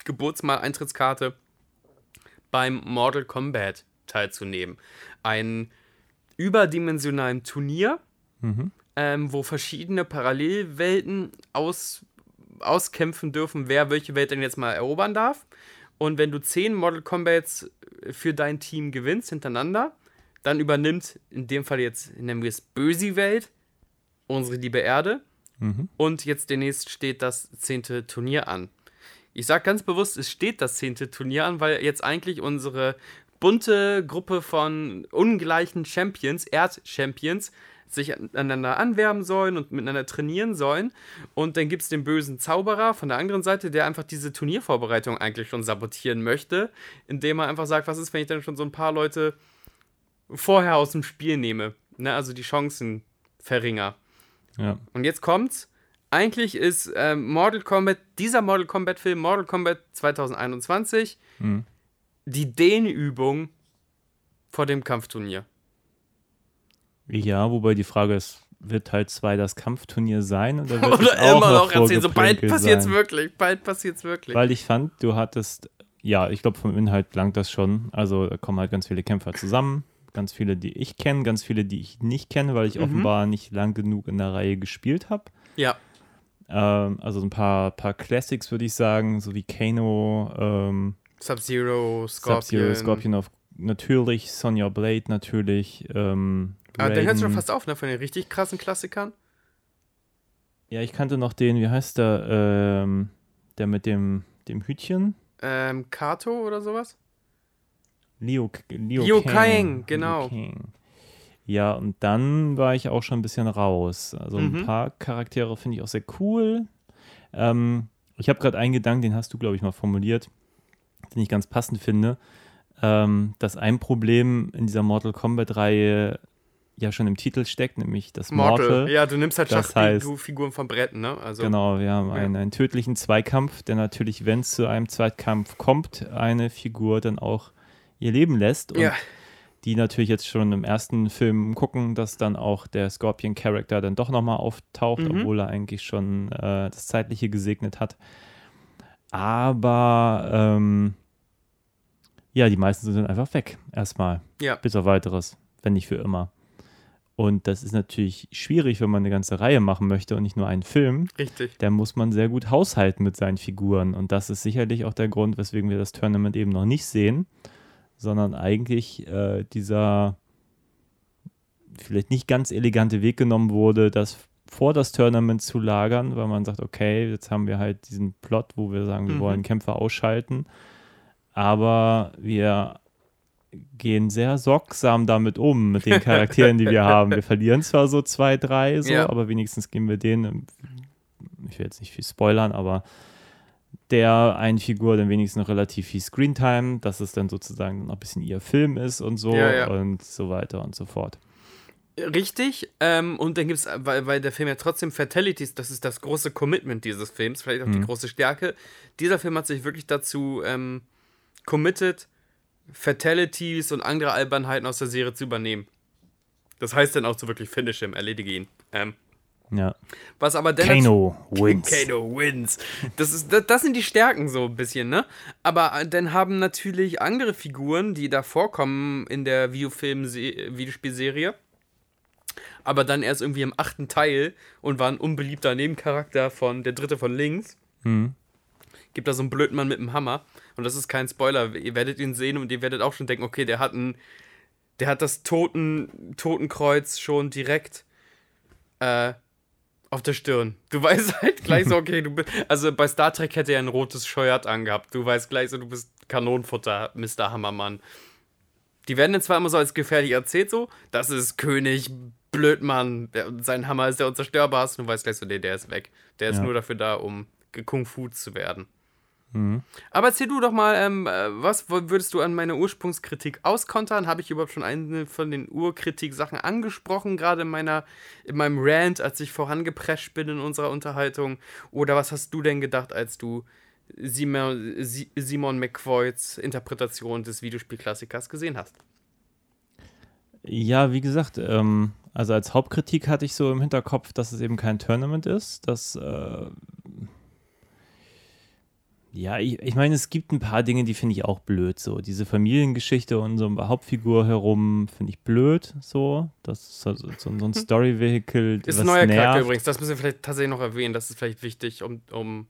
Geburtsmal-Eintrittskarte beim Mortal Kombat teilzunehmen. Ein überdimensionalen Turnier, Mhm. ähm, wo verschiedene Parallelwelten aus, auskämpfen dürfen, wer welche Welt denn jetzt mal erobern darf. Und wenn du zehn Mortal Kombats für dein Team gewinnst hintereinander, dann übernimmt in dem Fall jetzt, nennen wir es Bösi-Welt, unsere liebe Erde. Mhm. Und jetzt demnächst steht das zehnte Turnier an. Ich sage ganz bewusst, es steht das zehnte Turnier an, weil jetzt eigentlich unsere bunte Gruppe von ungleichen Champions, Erd-Champions, sich aneinander anwerben sollen und miteinander trainieren sollen. Und dann gibt es den bösen Zauberer von der anderen Seite, der einfach diese Turniervorbereitung eigentlich schon sabotieren möchte, indem er einfach sagt, was ist, wenn ich dann schon so ein paar Leute vorher aus dem Spiel nehme. Ne? Also die Chancen verringer. Ja. Und jetzt kommt's. Eigentlich ist ähm, Mortal Kombat, dieser Mortal Kombat Film, Mortal Kombat 2021, Mhm. die Dehnübung vor dem Kampfturnier. ja, wobei die Frage ist, wird Teil 2 das Kampfturnier sein oder wird es Oder immer noch noch erzählen, so bald passiert's sein? wirklich, bald passiert's wirklich. Weil ich fand, du hattest, ja, ich glaube, vom Inhalt langt das schon. Also da kommen halt ganz viele Kämpfer zusammen. Ganz viele, die ich kenne, ganz viele, die ich nicht kenne, weil ich Mhm. offenbar nicht lang genug in der Reihe gespielt habe. ja, Ähm, also ein paar, paar Classics, würde ich sagen, so wie Kano, ähm, Sub-Zero, Scorpion. Sub-Zero, Scorpion auf natürlich, Sonya Blade natürlich. Ähm, Aber dann hört schon fast auf, ne, von den richtig krassen Klassikern. Ja, ich kannte noch den, wie heißt der, ähm, der mit dem, dem Hütchen? Ähm, Kato oder sowas? Liu, Liu, Liu Kang. Kang, genau. Liu Kang. Ja, und dann war ich auch schon ein bisschen raus. Also ein Mhm. paar Charaktere finde ich auch sehr cool. Ähm, ich habe gerade einen Gedanken, den hast du, glaube ich, mal formuliert, den ich ganz passend finde, ähm, dass ein Problem in dieser Mortal Kombat-Reihe ja schon im Titel steckt, nämlich das Mortal. Mortal. Ja, du nimmst halt Schachfiguren vom Brett, ne? Also, Genau, wir haben Ja. einen, einen tödlichen Zweikampf, der natürlich, wenn es zu einem Zweikampf kommt, eine Figur dann auch ihr Leben lässt. Und Ja. Die natürlich jetzt schon im ersten Film gucken, dass dann auch der Scorpion-Charakter dann doch nochmal auftaucht, Mhm. obwohl er eigentlich schon äh, das Zeitliche gesegnet hat. Aber ähm, ja, die meisten sind dann einfach weg, erstmal. Ja. Bis auf weiteres, wenn nicht für immer. Und das ist natürlich schwierig, wenn man eine ganze Reihe machen möchte und nicht nur einen Film richtig. da muss man sehr gut haushalten mit seinen Figuren. Und das ist sicherlich auch der Grund, weswegen wir das Tournament eben noch nicht sehen, sondern eigentlich äh, dieser vielleicht nicht ganz elegante Weg genommen wurde, das vor das Tournament zu lagern, weil man sagt, okay, jetzt haben wir halt diesen Plot, wo wir sagen, wir Mhm. wollen Kämpfer ausschalten, aber wir gehen sehr sorgsam damit um, mit den Charakteren, die wir haben. Wir verlieren zwar so zwei, drei, so, Ja. aber wenigstens gehen wir denen, ich will jetzt nicht viel spoilern, aber der einen Figur dann wenigstens noch relativ viel Screentime, dass es dann sozusagen noch ein bisschen ihr Film ist und so Ja, ja. und so weiter und so fort. Richtig, ähm, und dann gibt es, weil, weil der Film ja trotzdem Fatalities, das ist das große Commitment dieses Films, vielleicht auch die Mhm. große Stärke. Dieser Film hat sich wirklich dazu ähm, committed, Fatalities und andere Albernheiten aus der Serie zu übernehmen. Das heißt dann auch so wirklich Finish him, erledige ihn. Ähm, Ja. was aber dann Kano wins. Kano wins. Das, ist, das, das sind die Stärken so ein bisschen, ne? Aber äh, dann haben natürlich andere Figuren, die da vorkommen in der Videospielserie, aber dann erst irgendwie im achten Teil und war ein unbeliebter Nebencharakter von der dritte von links. Hm. Gibt da so einen blöden Mann mit einem Hammer. Und das ist kein Spoiler. Ihr werdet ihn sehen und ihr werdet auch schon denken, okay, der hat ein, der hat das Toten, Totenkreuz schon direkt äh, auf der Stirn. Du weißt halt gleich so, okay, du bist. Also bei Star Trek hätte er ein rotes Shirt angehabt. Du weißt gleich so, du bist Kanonenfutter, Mr. Hammermann. Die werden dann zwar immer so als gefährlich erzählt, so, das ist König Blödmann, sein Hammer ist der unzerstörbarste. Du weißt gleich so, nee, der ist weg. Der ist Ja. nur dafür da, um gekung fu zu werden. Mhm. Aber erzähl du doch mal, ähm, äh, was würdest du an meiner Ursprungskritik auskontern? Habe ich überhaupt schon eine von den Urkritik-Sachen angesprochen, gerade in, meiner, in meinem Rant, als ich vorangeprescht bin in unserer Unterhaltung? Oder was hast du denn gedacht, als du Simon, Si- Simon McCoys Interpretation des Videospielklassikers gesehen hast? Ja, wie gesagt, ähm, also als Hauptkritik hatte ich so im Hinterkopf, dass es eben kein Tournament ist. Dass, äh, ja, ich, ich meine, es gibt ein paar Dinge, die finde ich auch blöd. So, diese Familiengeschichte und so eine Hauptfigur herum finde ich blöd. So, das ist so, so, so ein Story-Vehicle. Ist ein neuer nervt. Charakter übrigens, das müssen wir vielleicht tatsächlich noch erwähnen, das ist vielleicht wichtig, um. um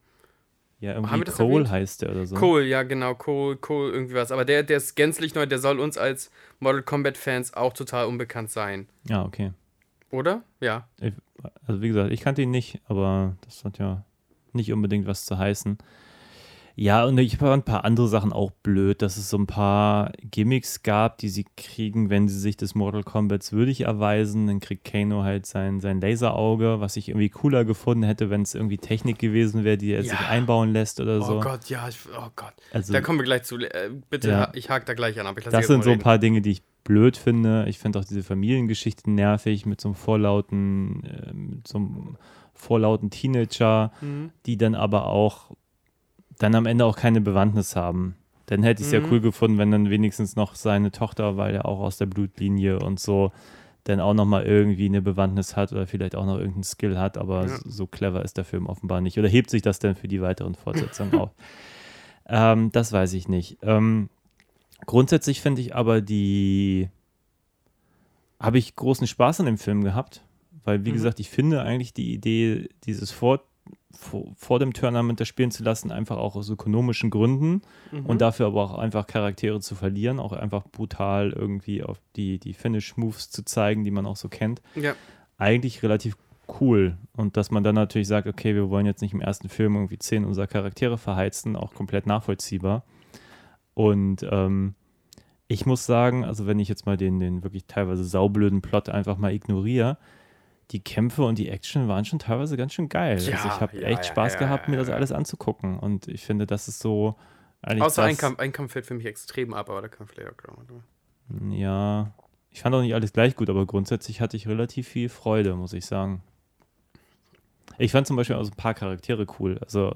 Ja, irgendwie Cole erwähnt? heißt der oder so. Cole, ja, genau, Cole, Cole, irgendwie was. Aber der, der ist gänzlich neu, der soll uns als Mortal Kombat-Fans auch total unbekannt sein. Ja, okay. Oder? Ja. Ich, also wie gesagt, ich kannte ihn nicht, aber das hat ja nicht unbedingt was zu heißen. Ja, und ich fand ein paar andere Sachen auch blöd, dass es so ein paar Gimmicks gab, die sie kriegen, wenn sie sich des Mortal Kombats würdig erweisen. Dann kriegt Kano halt sein, sein Laserauge, was ich irgendwie cooler gefunden hätte, wenn es irgendwie Technik gewesen wäre, die er Ja. sich einbauen lässt oder Oh so. Gott, ja, ich, oh Gott. Also, Da kommen wir gleich zu. Äh, bitte, Ja. ich hake da gleich an, aber ich das sind so ein paar Dinge, die ich blöd finde. Ich finde auch diese Familiengeschichte nervig mit so einem vorlauten, äh, mit so einem vorlauten Teenager, Mhm. die dann aber auch dann am Ende auch keine Bewandtnis haben. Dann hätte ich es ja Mhm. cool gefunden, wenn dann wenigstens noch seine Tochter, weil er auch aus der Blutlinie und so, dann auch nochmal irgendwie eine Bewandtnis hat oder vielleicht auch noch irgendeinen Skill hat, aber Ja. so clever ist der Film offenbar nicht. Oder hebt sich das denn für die weiteren Fortsetzungen auf? Ähm, das weiß ich nicht. Ähm, grundsätzlich finde ich aber die, habe ich großen Spaß an dem Film gehabt, weil wie Mhm. gesagt, ich finde eigentlich die Idee, dieses vor, vor, vor dem Tournament das spielen zu lassen, einfach auch aus ökonomischen Gründen Mhm. und dafür aber auch einfach Charaktere zu verlieren, auch einfach brutal irgendwie auf die, die Finish-Moves zu zeigen, die man auch so kennt, Ja. eigentlich relativ cool. Und dass man dann natürlich sagt, okay, wir wollen jetzt nicht im ersten Film irgendwie zehn unserer Charaktere verheizen, auch komplett nachvollziehbar. Und ähm, ich muss sagen, also wenn ich jetzt mal den, den wirklich teilweise saublöden Plot einfach mal ignoriere, die Kämpfe und die Action waren schon teilweise ganz schön geil. Ja, also ich habe ja, echt ja, Spaß gehabt, mir das alles anzugucken. Und ich finde, das ist so eigentlich Außer ein Kampf, ein Kampf fällt für mich extrem ab, aber da auch gleich mal drüber. Ja, ich fand auch nicht alles gleich gut, aber grundsätzlich hatte ich relativ viel Freude, muss ich sagen. Ich fand zum Beispiel auch so ein paar Charaktere cool. Also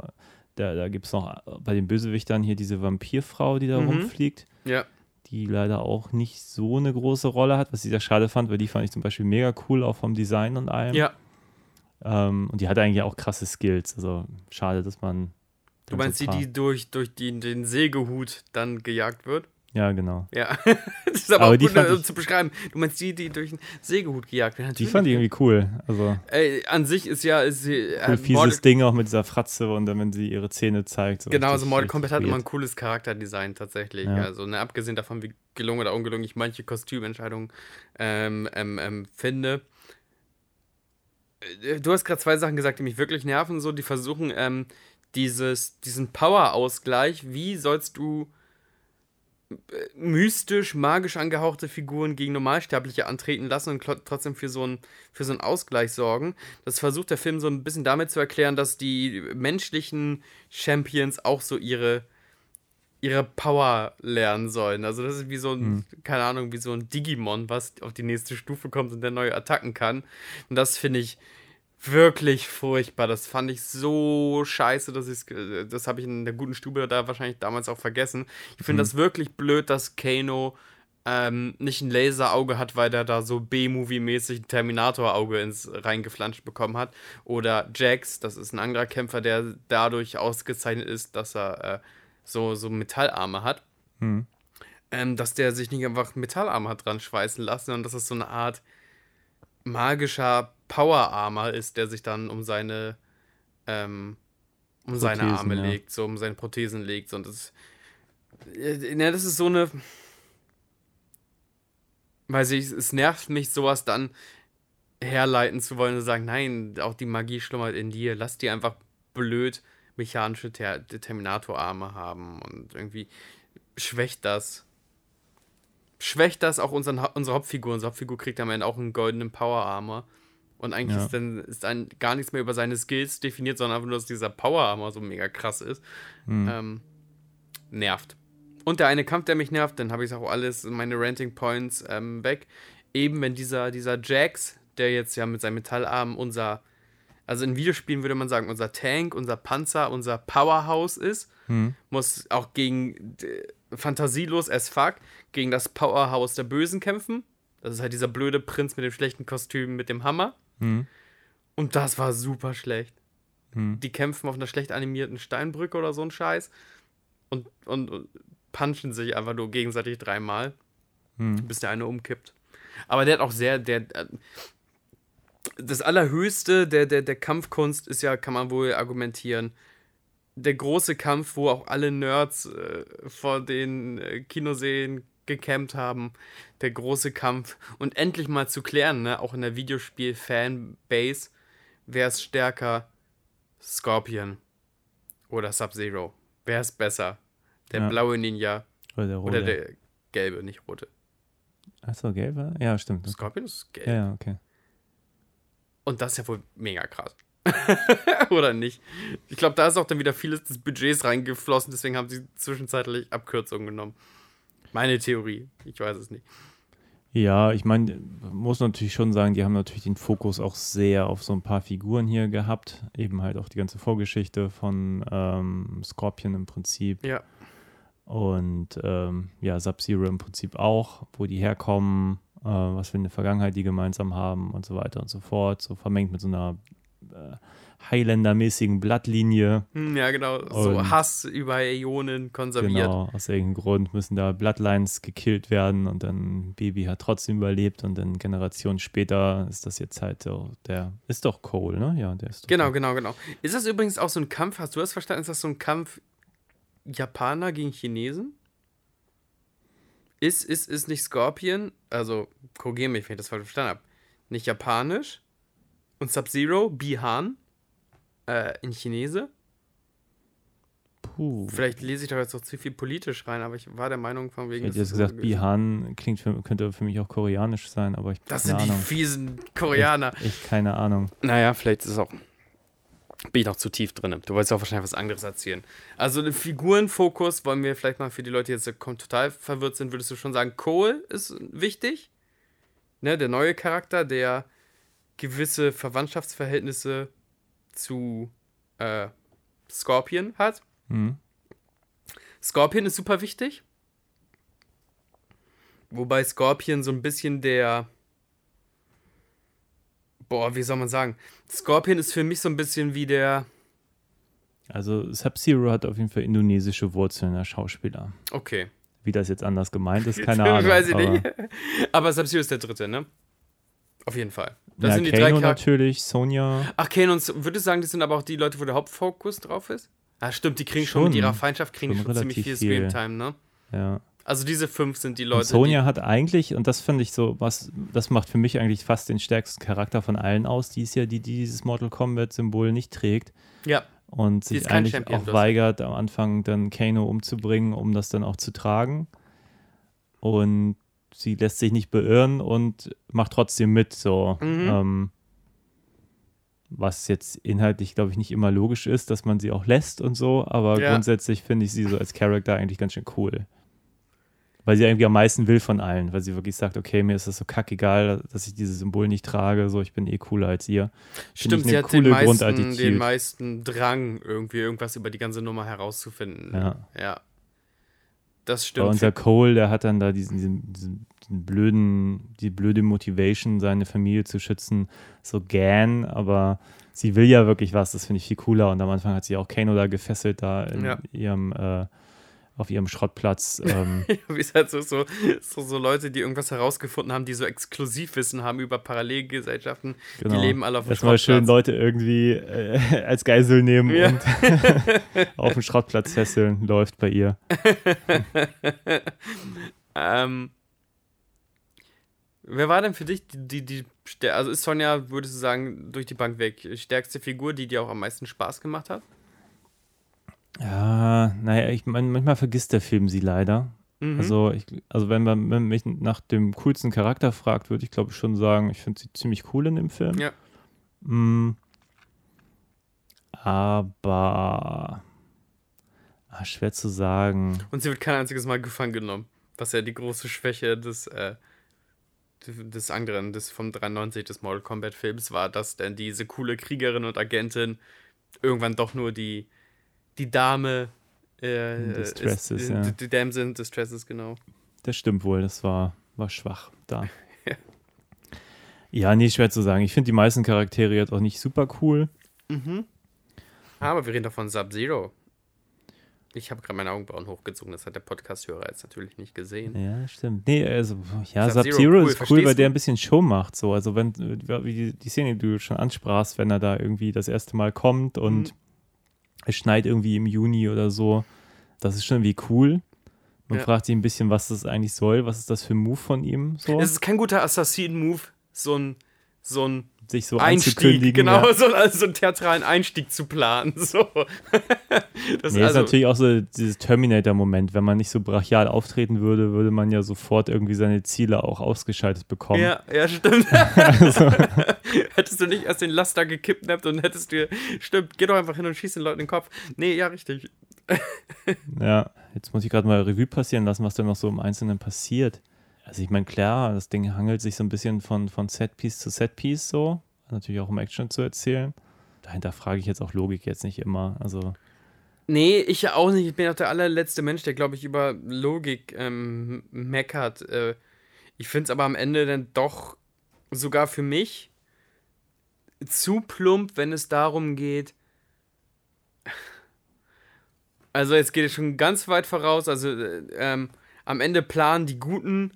da, da gibt es noch bei den Bösewichtern hier diese Vampirfrau, die da Mhm. rumfliegt, Ja. Die leider auch nicht so eine große Rolle hat, was ich sehr schade fand, weil die fand ich zum Beispiel mega cool, auch vom Design und allem. Ja. Ähm, und die hatte eigentlich auch krasse Skills. Also schade, dass man. Du meinst so die, die durch, durch die, den Sägehut dann gejagt wird? Ja, genau. Ja. das ist aber, Aber auch die gut äh, ich- zu beschreiben. Du meinst die, die durch den Sägehut gejagt werden? Die fand ich irgendwie cool. Also. Ey, an sich ist ja. Ist, sie, Cool, äh, fieses Mortal, Ding auch mit dieser Fratze und dann, wenn sie ihre Zähne zeigt. So genau, so Mortal Kombat hat immer ein cooles Charakterdesign tatsächlich. Ja. Also, ne, abgesehen davon, wie gelungen oder ungelungen ich manche Kostümentscheidungen ähm, ähm, ähm, finde. Äh, Du hast gerade zwei Sachen gesagt, die mich wirklich nerven. So, die versuchen, ähm, dieses, diesen Power-Ausgleich, wie sollst du äh, mystisch, magisch angehauchte Figuren gegen Normalsterbliche antreten lassen und trotzdem für so, einen, für so einen Ausgleich sorgen. Das versucht der Film so ein bisschen damit zu erklären, dass die menschlichen Champions auch so ihre, ihre Power lernen sollen. Also das ist wie so ein, keine Ahnung, wie so ein Digimon, was auf die nächste Stufe kommt und der neue Attacken kann. Und das finde ich wirklich furchtbar. Das fand ich so scheiße, dass ich das habe ich in der guten Stube da wahrscheinlich damals auch vergessen. Ich finde das wirklich blöd, dass Kano ähm, nicht ein Laserauge hat, weil der da so B-Movie-mäßig ein Terminator-Auge ins reingeflanscht bekommen hat. Oder Jax, das ist ein anderer Kämpfer, der dadurch ausgezeichnet ist, dass er äh, so, so Metallarme hat. Hm. Ähm, dass der sich nicht einfach Metallarme hat dran schweißen lassen, sondern dass es so eine Art magischer Power-Armor ist, der sich dann um seine ähm, um seine Prothesen, Arme ja. legt, so um seine Prothesen legt. Und das, äh, ne, das ist so eine. Weiß ich, es nervt mich, sowas dann herleiten zu wollen und sagen, nein, auch die Magie schlummert in dir. Lass die einfach blöd mechanische Ter Terminator-Arme haben und irgendwie schwächt das. Schwächt das auch unseren, unsere Hauptfigur. Unsere Hauptfigur kriegt am Ende auch einen goldenen Power-Armor. Und eigentlich Ja. ist dann, ist dann gar nichts mehr über seine Skills definiert, sondern einfach nur, dass dieser Power Armor so mega krass ist. Hm. Ähm, nervt. Und der eine Kampf, der mich nervt, dann habe ich auch alles, meine Ranting Points ähm, weg. Eben wenn dieser, dieser Jax, der jetzt ja mit seinem Metallarm unser, also in Videospielen würde man sagen, unser Tank, unser Panzer, unser Powerhouse ist, Hm. muss auch gegen äh, fantasielos as fuck gegen das Powerhouse der Bösen kämpfen. Das ist halt dieser blöde Prinz mit dem schlechten Kostüm mit dem Hammer. Hm. Und das war super schlecht. Hm. Die kämpfen auf einer schlecht animierten Steinbrücke oder so ein Scheiß und, und, und punchen sich einfach nur gegenseitig dreimal, Hm. bis der eine umkippt. Aber der hat auch sehr, der. äh, Das Allerhöchste der, der, der Kampfkunst ist ja, kann man wohl argumentieren, der große Kampf, wo auch alle Nerds äh, vor den äh, Kinosälen gecampt haben. Der große Kampf. Und endlich mal zu klären, ne, auch in der Videospiel-Fanbase, wer ist stärker? Scorpion oder Sub-Zero? Wer ist besser? Der Ja. blaue Ninja Oder der oder der gelbe, nicht rote? Achso, gelbe? Ja, stimmt. Scorpion ist gelb. Ja, ja, okay. Und das ist ja wohl mega krass. Oder nicht? Ich glaube, da ist auch dann wieder vieles des Budgets reingeflossen, deswegen haben sie zwischenzeitlich Abkürzungen genommen. Meine Theorie. Ich weiß es nicht. Ja, ich meine, muss natürlich schon sagen, die haben natürlich den Fokus auch sehr auf so ein paar Figuren hier gehabt. Eben halt auch die ganze Vorgeschichte von ähm, Scorpion im Prinzip. Ja. Und ähm, ja, Sub-Zero im Prinzip auch, wo die herkommen, äh, was für eine Vergangenheit die gemeinsam haben und so weiter und so fort. So vermengt mit so einer äh, Highlander-mäßigen Blattlinie. Hm, Ja, genau. So Und- Hass über Äonen konserviert. Genau, aus irgendeinem Grund müssen da Bloodlines gekillt werden und dann Baby hat trotzdem überlebt und dann Generationen später ist das jetzt halt so, der ist doch Cole, ne? Ja, der ist doch Genau, genau, genau. Ist das übrigens auch so ein Kampf, hast du das verstanden? Ist das so ein Kampf Japaner gegen Chinesen? Ist, ist, ist nicht Scorpion, also korrigiere mich, wenn ich das falsch verstanden habe, nicht japanisch und Sub-Zero, Bihan, äh, in Chinese? Puh. Vielleicht lese ich doch jetzt noch zu viel politisch rein, aber ich war der Meinung von Ich wegen. hätte das jetzt gesagt, so- Bihan klingt für, könnte für mich auch koreanisch sein, aber ich Das sind die Ahnung. fiesen Koreaner. Ich keine Ahnung. Naja, vielleicht ist es auch. Bin ich noch zu tief drin. Du wolltest auch wahrscheinlich was anderes erzählen. Also, den Figurenfokus wollen wir vielleicht mal für die Leute, die jetzt total verwirrt sind, würdest du schon sagen, Cole ist wichtig. Ne, der neue Charakter, der gewisse Verwandtschaftsverhältnisse zu äh, Scorpion hat. Hm. Scorpion ist super wichtig. Wobei Scorpion so ein bisschen der. Boah, wie soll man sagen? Scorpion ist für mich so ein bisschen wie der. Also Sub-Zero hat auf jeden Fall indonesische Wurzeln, der Schauspieler. Okay. Wie das jetzt anders gemeint ist, keine Ahnung. Weiß ich aber, nicht. Aber Sub-Zero ist der dritte, ne? Auf jeden Fall. Das ja, sind die Kano drei Charaktere. natürlich, Sonja. Ach, Kane und so- du sagen, das sind aber auch die Leute, wo der Hauptfokus drauf ist? Ah, stimmt, die kriegen schon, Schon. mit ihrer Feindschaft kriegen Schon schon ziemlich viel viel. Screamtime, ne? Ja. Also diese fünf sind die Und Leute. Sonja hat eigentlich, und das finde ich so, was, das macht für mich eigentlich fast den stärksten Charakter von allen aus, die ist ja die, die dieses Mortal Kombat-Symbol nicht trägt die, ja, und Sie sich eigentlich Champion, auch weigert, am Anfang dann Kano umzubringen, um das dann auch zu tragen. Und sie lässt sich nicht beirren und macht trotzdem mit, so. Mhm. Ähm, was jetzt inhaltlich, glaube ich, nicht immer logisch ist, dass man sie auch lässt und so, aber Ja. grundsätzlich finde ich sie so als Charakter eigentlich ganz schön cool. Weil sie irgendwie am meisten will von allen, weil sie wirklich sagt, okay, mir ist das so kackegal, dass ich dieses Symbol nicht trage, so ich bin eh cooler als ihr. Stimmt, sie hat den meisten, den meisten Drang, irgendwie irgendwas über die ganze Nummer herauszufinden. Ja. Ja. Das stimmt. unser Cole, der hat dann da diesen, diesen, diesen, diesen blöden, die blöde Motivation, seine Familie zu schützen, so gern, aber sie will ja wirklich was, das finde ich viel cooler. Und am Anfang hat sie auch Kano da gefesselt, da in Ja. ihrem, äh, auf ihrem Schrottplatz. Ähm, Wie es halt so, so, so, so Leute, die irgendwas herausgefunden haben, die so Exklusivwissen haben über Parallelgesellschaften, genau. die leben alle auf dem Erstmal schön Schrottplatz. Leute irgendwie äh, als Geisel nehmen Ja. und auf dem Schrottplatz fesseln, läuft bei ihr. Ähm, wer war denn für dich die, die, die also ist Sonja, würdest du sagen, durch die Bank weg, stärkste Figur, die dir auch am meisten Spaß gemacht hat? Ja, naja, ich mein, manchmal vergisst der Film sie leider. Mhm. Also, ich, also wenn man mich nach dem coolsten Charakter fragt, würde ich glaube ich schon sagen, ich finde sie ziemlich cool in dem Film. Ja. Mm, aber ah, schwer zu sagen. Und sie wird kein einziges Mal gefangen genommen. Was ja die große Schwäche des, äh, des anderen, des vom 93 des Mortal Kombat Films war, dass dann diese coole Kriegerin und Agentin irgendwann doch nur die, die Dame äh, Distresses, ist, ja. die, Damsel in Distresses, genau. Das stimmt wohl, das war, war schwach da. ja, nee, schwer zu sagen. Ich finde die meisten Charaktere jetzt auch nicht super cool. Mhm. Aber wir reden doch von Sub-Zero. Ich habe gerade meine Augenbrauen hochgezogen, das hat der Podcast-Hörer jetzt natürlich nicht gesehen. Ja, stimmt. Nee, also, ja, Sub-Zero, Sub-Zero cool, ist cool, weil der du? ein bisschen Show macht. So. Also, wenn, wie die, die Szene, die du schon ansprachst, wenn er da irgendwie das erste Mal kommt und Mhm. Es schneit irgendwie im Juni oder so, das ist schon irgendwie cool. Man Ja. fragt sich ein bisschen, was das eigentlich soll. Was ist das für ein Move von ihm? So, Es ist kein guter Assassin-Move, so ein, so ein sich so Einstieg, anzukündigen. genau, Ja. so, also so einen theatralen Einstieg zu planen. So. das Nee, also, ist natürlich auch so dieses Terminator-Moment. Wenn man nicht so brachial auftreten würde, würde man ja sofort irgendwie seine Ziele auch ausgeschaltet bekommen. ja, ja, stimmt. Also, hättest du nicht erst den Laster gekidnappt und hättest du, stimmt, geh doch einfach hin und schieß den Leuten den Kopf. Nee, ja, richtig. ja, jetzt muss ich gerade mal Revue passieren lassen, was da noch so im Einzelnen passiert. Also ich meine, klar, das Ding hangelt sich so ein bisschen von, von Setpiece zu Setpiece so. Natürlich auch um Action zu erzählen. Dahinter frage ich jetzt auch Logik jetzt nicht immer. Also, Nee, ich auch nicht. Ich bin auch der allerletzte Mensch, der, glaube ich, über Logik ähm, meckert. Äh, ich finde es aber am Ende dann doch sogar für mich zu plump, wenn es darum geht. Also, jetzt geht es schon ganz weit voraus. Also, äh, ähm, am Ende planen die Guten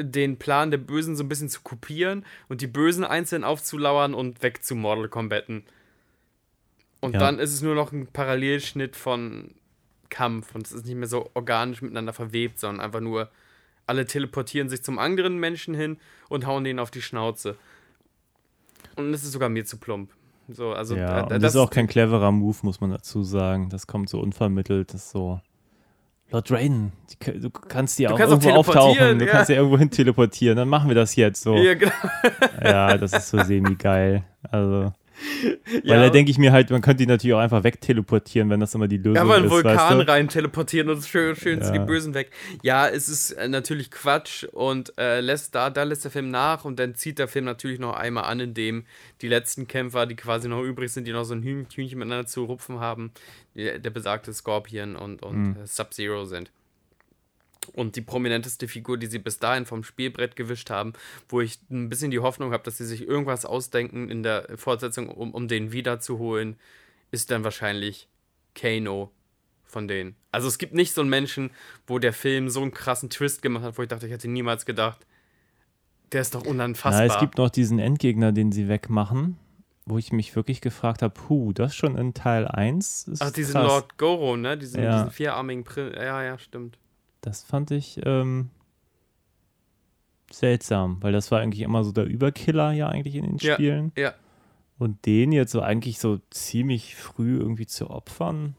den Plan der Bösen so ein bisschen zu kopieren und die Bösen einzeln aufzulauern und weg zu Mortal Kombatten. Und Ja. dann ist es nur noch ein Parallelschnitt von Kampf und es ist nicht mehr so organisch miteinander verwebt, sondern einfach nur alle teleportieren sich zum anderen Menschen hin und hauen den auf die Schnauze. Und es ist sogar mir zu plump. So, also ja, äh, und das ist auch kein cleverer Move, muss man dazu sagen. Das kommt so unvermittelt, das ist so. Lord Raiden, die, du kannst die auch kannst irgendwo auftauchen, du ja. kannst ja irgendwo hin teleportieren, dann machen wir das jetzt so. Ja, genau. Ja, das ist so semi-geil. Also, Ja, weil da denke ich mir halt, man könnte die natürlich auch einfach wegteleportieren, wenn das immer die Lösung Ja, aber einen ist. Vulkan weißt du? rein teleportieren und schön, schön Ja. die Bösen weg. Ja, es ist äh, natürlich Quatsch und äh, lässt da, da lässt der Film nach und dann zieht der Film natürlich noch einmal an, indem die letzten Kämpfer, die quasi noch übrig sind, die noch so ein Hühn- Hühnchen miteinander zu rupfen haben, der, besagte Scorpion und, und Mhm. Sub-Zero sind. Und die prominenteste Figur, die sie bis dahin vom Spielbrett gewischt haben, wo ich ein bisschen die Hoffnung habe, dass sie sich irgendwas ausdenken in der Fortsetzung, um, um den wiederzuholen, ist dann wahrscheinlich Kano von denen. Also es gibt nicht so einen Menschen, wo der Film so einen krassen Twist gemacht hat, wo ich dachte, ich hätte niemals gedacht, der ist doch unanfassbar. Na, es gibt noch diesen Endgegner, den sie wegmachen, wo ich mich wirklich gefragt habe, puh, das schon in Teil 1 ist Ach, diesen krass. Lord Goro, ne? Diesen, Ja. diesen vierarmigen Prinz. Ja, ja, stimmt. Das fand ich ähm, seltsam, weil das war eigentlich immer so der Überkiller ja eigentlich in den Ja, Spielen. ja. Und den jetzt so eigentlich so ziemlich früh irgendwie zu opfern.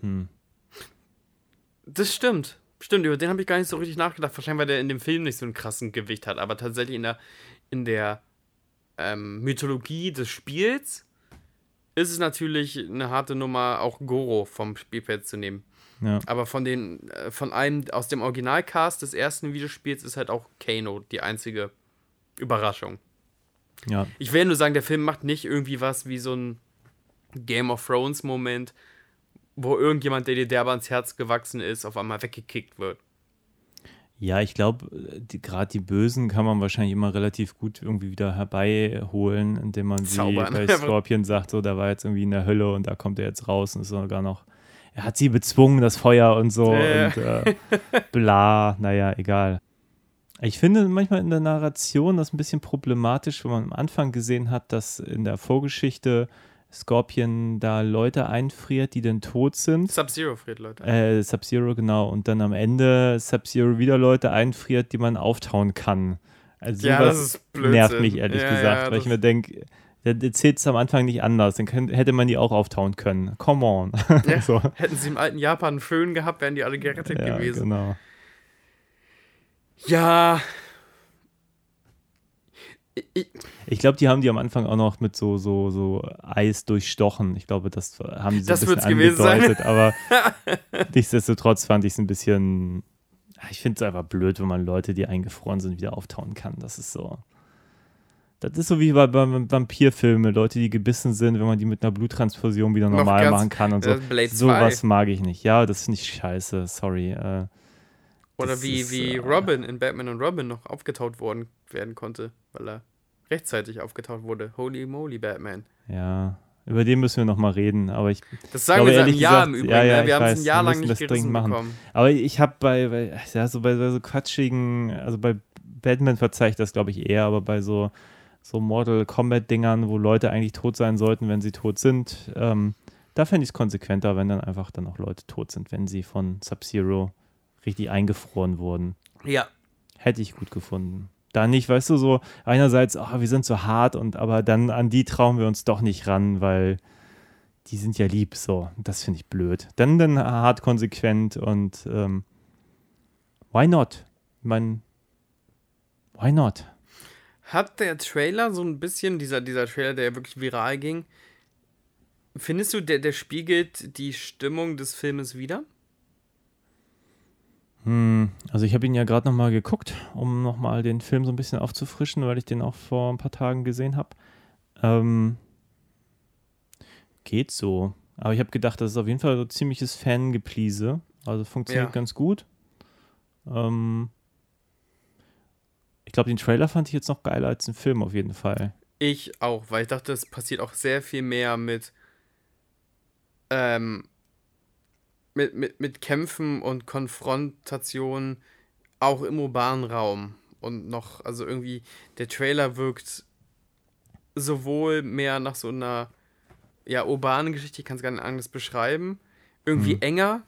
Hm. Das stimmt. Stimmt, über den habe ich gar nicht so richtig nachgedacht. Wahrscheinlich, weil der in dem Film nicht so einen krassen Gewicht hat. Aber tatsächlich in der, in der ähm, Mythologie des Spiels ist es natürlich eine harte Nummer, auch Goro vom Spielfeld zu nehmen. Ja. Aber von den, äh, von einem aus dem Originalcast des ersten Videospiels ist halt auch Kano die einzige Überraschung. ja. Ich will nur sagen, der Film macht nicht irgendwie was wie so ein Game of Thrones Moment, wo irgendjemand, der dir derbe ans Herz gewachsen ist, auf einmal weggekickt wird. Ja, ich glaube, gerade die Bösen kann man wahrscheinlich immer relativ gut irgendwie wieder herbeiholen, indem man sie Zaubern. bei Scorpion sagt, so, der war jetzt irgendwie in der Hölle und da kommt er jetzt raus und ist sogar noch, er hat sie bezwungen, das Feuer und so Ja. und äh, bla, naja, egal. Ich finde manchmal in der Narration das ein bisschen problematisch, wenn man am Anfang gesehen hat, dass in der Vorgeschichte Scorpion da Leute einfriert, die dann tot sind. Sub-Zero friert, Leute. Äh, Sub-Zero, genau. Und dann am Ende Sub-Zero wieder Leute einfriert, die man auftauen kann. Also Ja, das nervt mich ehrlich Ja, gesagt, ja, weil ich mir denke, der erzählt es am Anfang nicht anders. Dann könnt, hätte man die auch auftauen können. Come on. Ja, so. Hätten sie im alten Japan einen Föhn gehabt, wären die alle gerettet Ja, gewesen. genau. Ja. Ich, Ich glaube, die haben die am Anfang auch noch mit so, so, so Eis durchstochen. Ich glaube, das haben sie so Das ein bisschen gewesen sein. angedeutet. Aber nichtsdestotrotz fand ich es ein bisschen. Ich finde es einfach blöd, wenn man Leute, die eingefroren sind, wieder auftauen kann. Das ist so. Das ist so wie bei, bei Vampirfilmen, Leute, die gebissen sind, wenn man die mit einer Bluttransfusion wieder normal ganz- machen kann und so. äh, 2. Sowas mag ich nicht. Ja, das finde ich scheiße, sorry. Äh, Oder wie, ist, wie äh, Robin in Batman und Robin noch aufgetaut worden werden konnte, weil er rechtzeitig aufgetaut wurde. Holy moly, Batman. ja, über den müssen wir nochmal reden. Aber ich Das sagen glaube, wir seit einem Jahr im Übrigen. ja, ja, ne? wir haben es ein Jahr lang nicht gerissen machen. bekommen. Aber ich habe bei, bei, ja, so bei so quatschigen, also bei Batman verzeih ich das, glaube ich, eher, aber bei so, so Mortal Kombat-Dingern, wo Leute eigentlich tot sein sollten, wenn sie tot sind, ähm, da fände ich es konsequenter, wenn dann einfach dann auch Leute tot sind, wenn sie von Sub-Zero richtig eingefroren wurden. Ja, Hätte ich gut gefunden. Da nicht, weißt du, so einerseits, ah, wir sind so hart und aber dann an die trauen wir uns doch nicht ran, weil die sind ja lieb, so. Das finde ich blöd. Dann dann hart konsequent und ähm, why not? Ich meine, why not? Hat der Trailer so ein bisschen, dieser, dieser Trailer, der ja wirklich viral ging, findest du, der, der spiegelt die Stimmung des Filmes wieder? Hm, also ich habe ihn ja gerade nochmal geguckt, um nochmal den Film so ein bisschen aufzufrischen, weil ich den auch vor ein paar Tagen gesehen habe. Ähm, geht so. Aber ich habe gedacht, das ist auf jeden Fall so ziemliches Fangepliese. Also funktioniert Ja. ganz gut. Ähm, ich glaube, den Trailer fand ich jetzt noch geiler als den Film auf jeden Fall. Ich auch, weil ich dachte, es passiert auch sehr viel mehr mit, ähm, mit, mit, mit Kämpfen und Konfrontationen auch im urbanen Raum. Und noch, also irgendwie, der Trailer wirkt sowohl mehr nach so einer, ja, urbanen Geschichte, ich kann es gar nicht anders beschreiben, irgendwie Mhm. enger,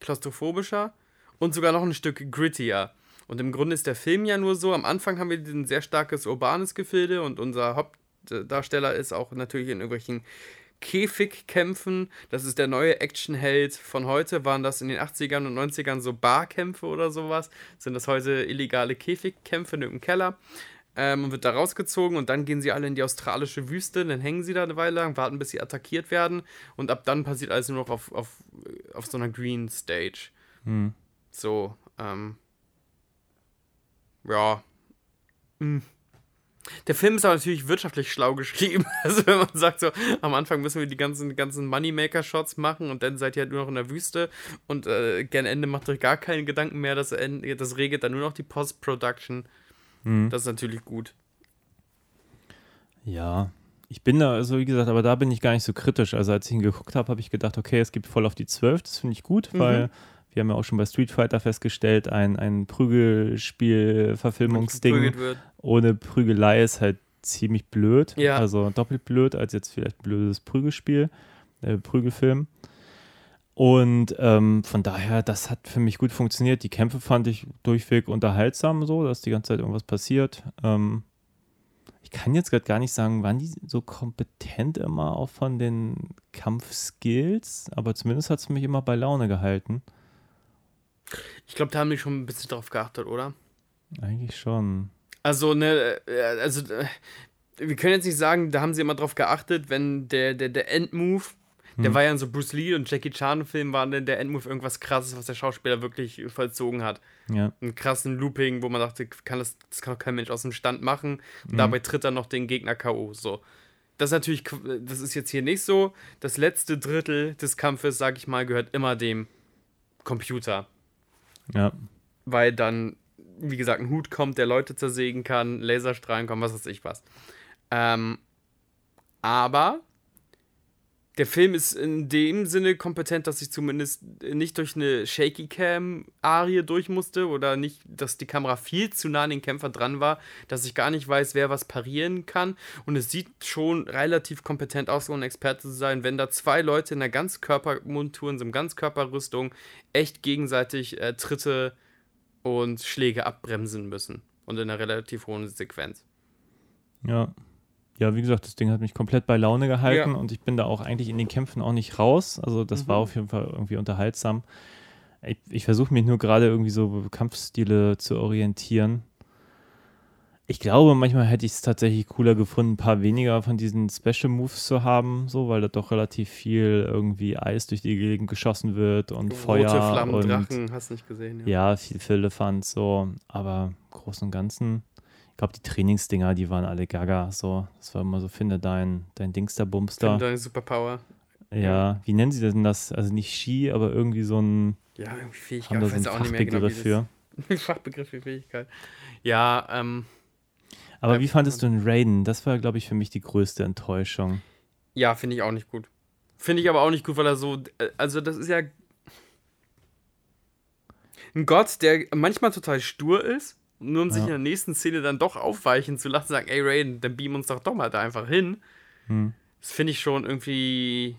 klaustrophobischer und sogar noch ein Stück grittier. Und im Grunde ist der Film ja nur so, am Anfang haben wir ein sehr starkes urbanes Gefilde und unser Hauptdarsteller ist auch natürlich in irgendwelchen Käfigkämpfen. Das ist der neue Actionheld von heute. Waren das in den 80ern und 90ern so Barkämpfe oder sowas? Sind das heute illegale Käfigkämpfe in irgendeinem Keller? Ähm, und wird da rausgezogen und dann gehen sie alle in die australische Wüste, dann hängen sie da eine Weile lang, warten bis sie attackiert werden und ab dann passiert alles nur noch auf, auf, auf so einer Green Stage. Hm. So, ähm. Ja. Hm. Der Film ist aber natürlich wirtschaftlich schlau geschrieben. Also, wenn man sagt, so, am Anfang müssen wir die ganzen, ganzen Moneymaker-Shots machen und dann seid ihr halt nur noch in der Wüste und äh, gern Ende macht euch gar keine Gedanken mehr. Das, das regelt dann nur noch die Post-Production. Hm. Das ist natürlich gut. Ja, ich bin da, also wie gesagt, aber da bin ich gar nicht so kritisch. Also als ich ihn geguckt habe, habe ich gedacht, okay, es gibt voll auf die 12, das finde ich gut, Mhm. weil wir haben ja auch schon bei Street Fighter festgestellt, ein, ein Prügelspiel-Verfilmungsding ohne Prügelei ist halt ziemlich blöd. Ja. Also doppelt blöd als jetzt vielleicht blödes Prügelspiel, äh, Prügelfilm. Und ähm, von daher, das hat für mich gut funktioniert. Die Kämpfe fand ich durchweg unterhaltsam, so, dass die ganze Zeit irgendwas passiert. Ähm, ich kann jetzt gerade gar nicht sagen, waren die so kompetent immer auch von den Kampfskills, aber zumindest hat es mich immer bei Laune gehalten. Ich glaube, da haben die schon ein bisschen drauf geachtet, oder? Eigentlich schon. Also, ne, äh, also, äh, wir können jetzt nicht sagen, da haben sie immer drauf geachtet, wenn der, der, der Endmove, der Hm. war ja in so Bruce Lee und Jackie Chan-Filmen, war denn der Endmove irgendwas krasses, was der Schauspieler wirklich vollzogen hat. Ja. Einen krassen Looping, wo man dachte, kann das, das kann doch kein Mensch aus dem Stand machen. Und Mhm. dabei tritt er noch den Gegner K.O. So. Das ist natürlich, das ist jetzt hier nicht so. Das letzte Drittel des Kampfes, sag ich mal, gehört immer dem Computer Ja. weil dann, wie gesagt, ein Hut kommt, der Leute zersägen kann, Laserstrahlen kommen, was weiß ich was. Ähm, aber der Film ist in dem Sinne kompetent, dass ich zumindest nicht durch eine Shaky Cam-Arie durch musste oder nicht, dass die Kamera viel zu nah an den Kämpfer dran war, dass ich gar nicht weiß, wer was parieren kann. Und es sieht schon relativ kompetent aus, um ein Experte zu sein, wenn da zwei Leute in einer Ganzkörpermontur, in so einer Ganzkörperrüstung echt gegenseitig äh, Tritte und Schläge abbremsen müssen. Und in einer relativ hohen Sequenz. Ja. Ja, wie gesagt, das Ding hat mich komplett bei Laune gehalten Ja. und ich bin da auch eigentlich in den Kämpfen auch nicht raus. Also das Mhm. war auf jeden Fall irgendwie unterhaltsam. Ich, ich versuche mich nur gerade irgendwie so Kampfstile zu orientieren. Ich glaube, manchmal hätte ich es tatsächlich cooler gefunden, ein paar weniger von diesen Special Moves zu haben, so, weil da doch relativ viel irgendwie Eis durch die Gegend geschossen wird und Rote Feuer Flammen, und Drachen, hast nicht gesehen. ja, viel Philippans, so, aber im Großen und Ganzen, ich glaube, die Trainingsdinger, die waren alle gaga, so, das war immer so, finde dein, dein Dingster Bumster. Finde deine Superpower. Ja, wie nennen sie denn das? Also nicht Ski, aber irgendwie so ein, Ja, irgendwie haben Fähigkeit. da Ich so einen weiß auch nicht mehr genau, wie Fachbegriff das für. Fachbegriff für Fähigkeit. Ja, ähm, Aber Ja, wie fandest du den Raiden? Das war, glaube ich, für mich die größte Enttäuschung. ja, finde ich auch nicht gut. Finde ich aber auch nicht gut, weil er so, äh, also das ist ja ein Gott, der manchmal total stur ist, nur um sich Ja. in der nächsten Szene dann doch aufweichen zu lassen, sagen, ey Raiden, dann beam uns doch doch mal da einfach hin. Hm. Das finde ich schon irgendwie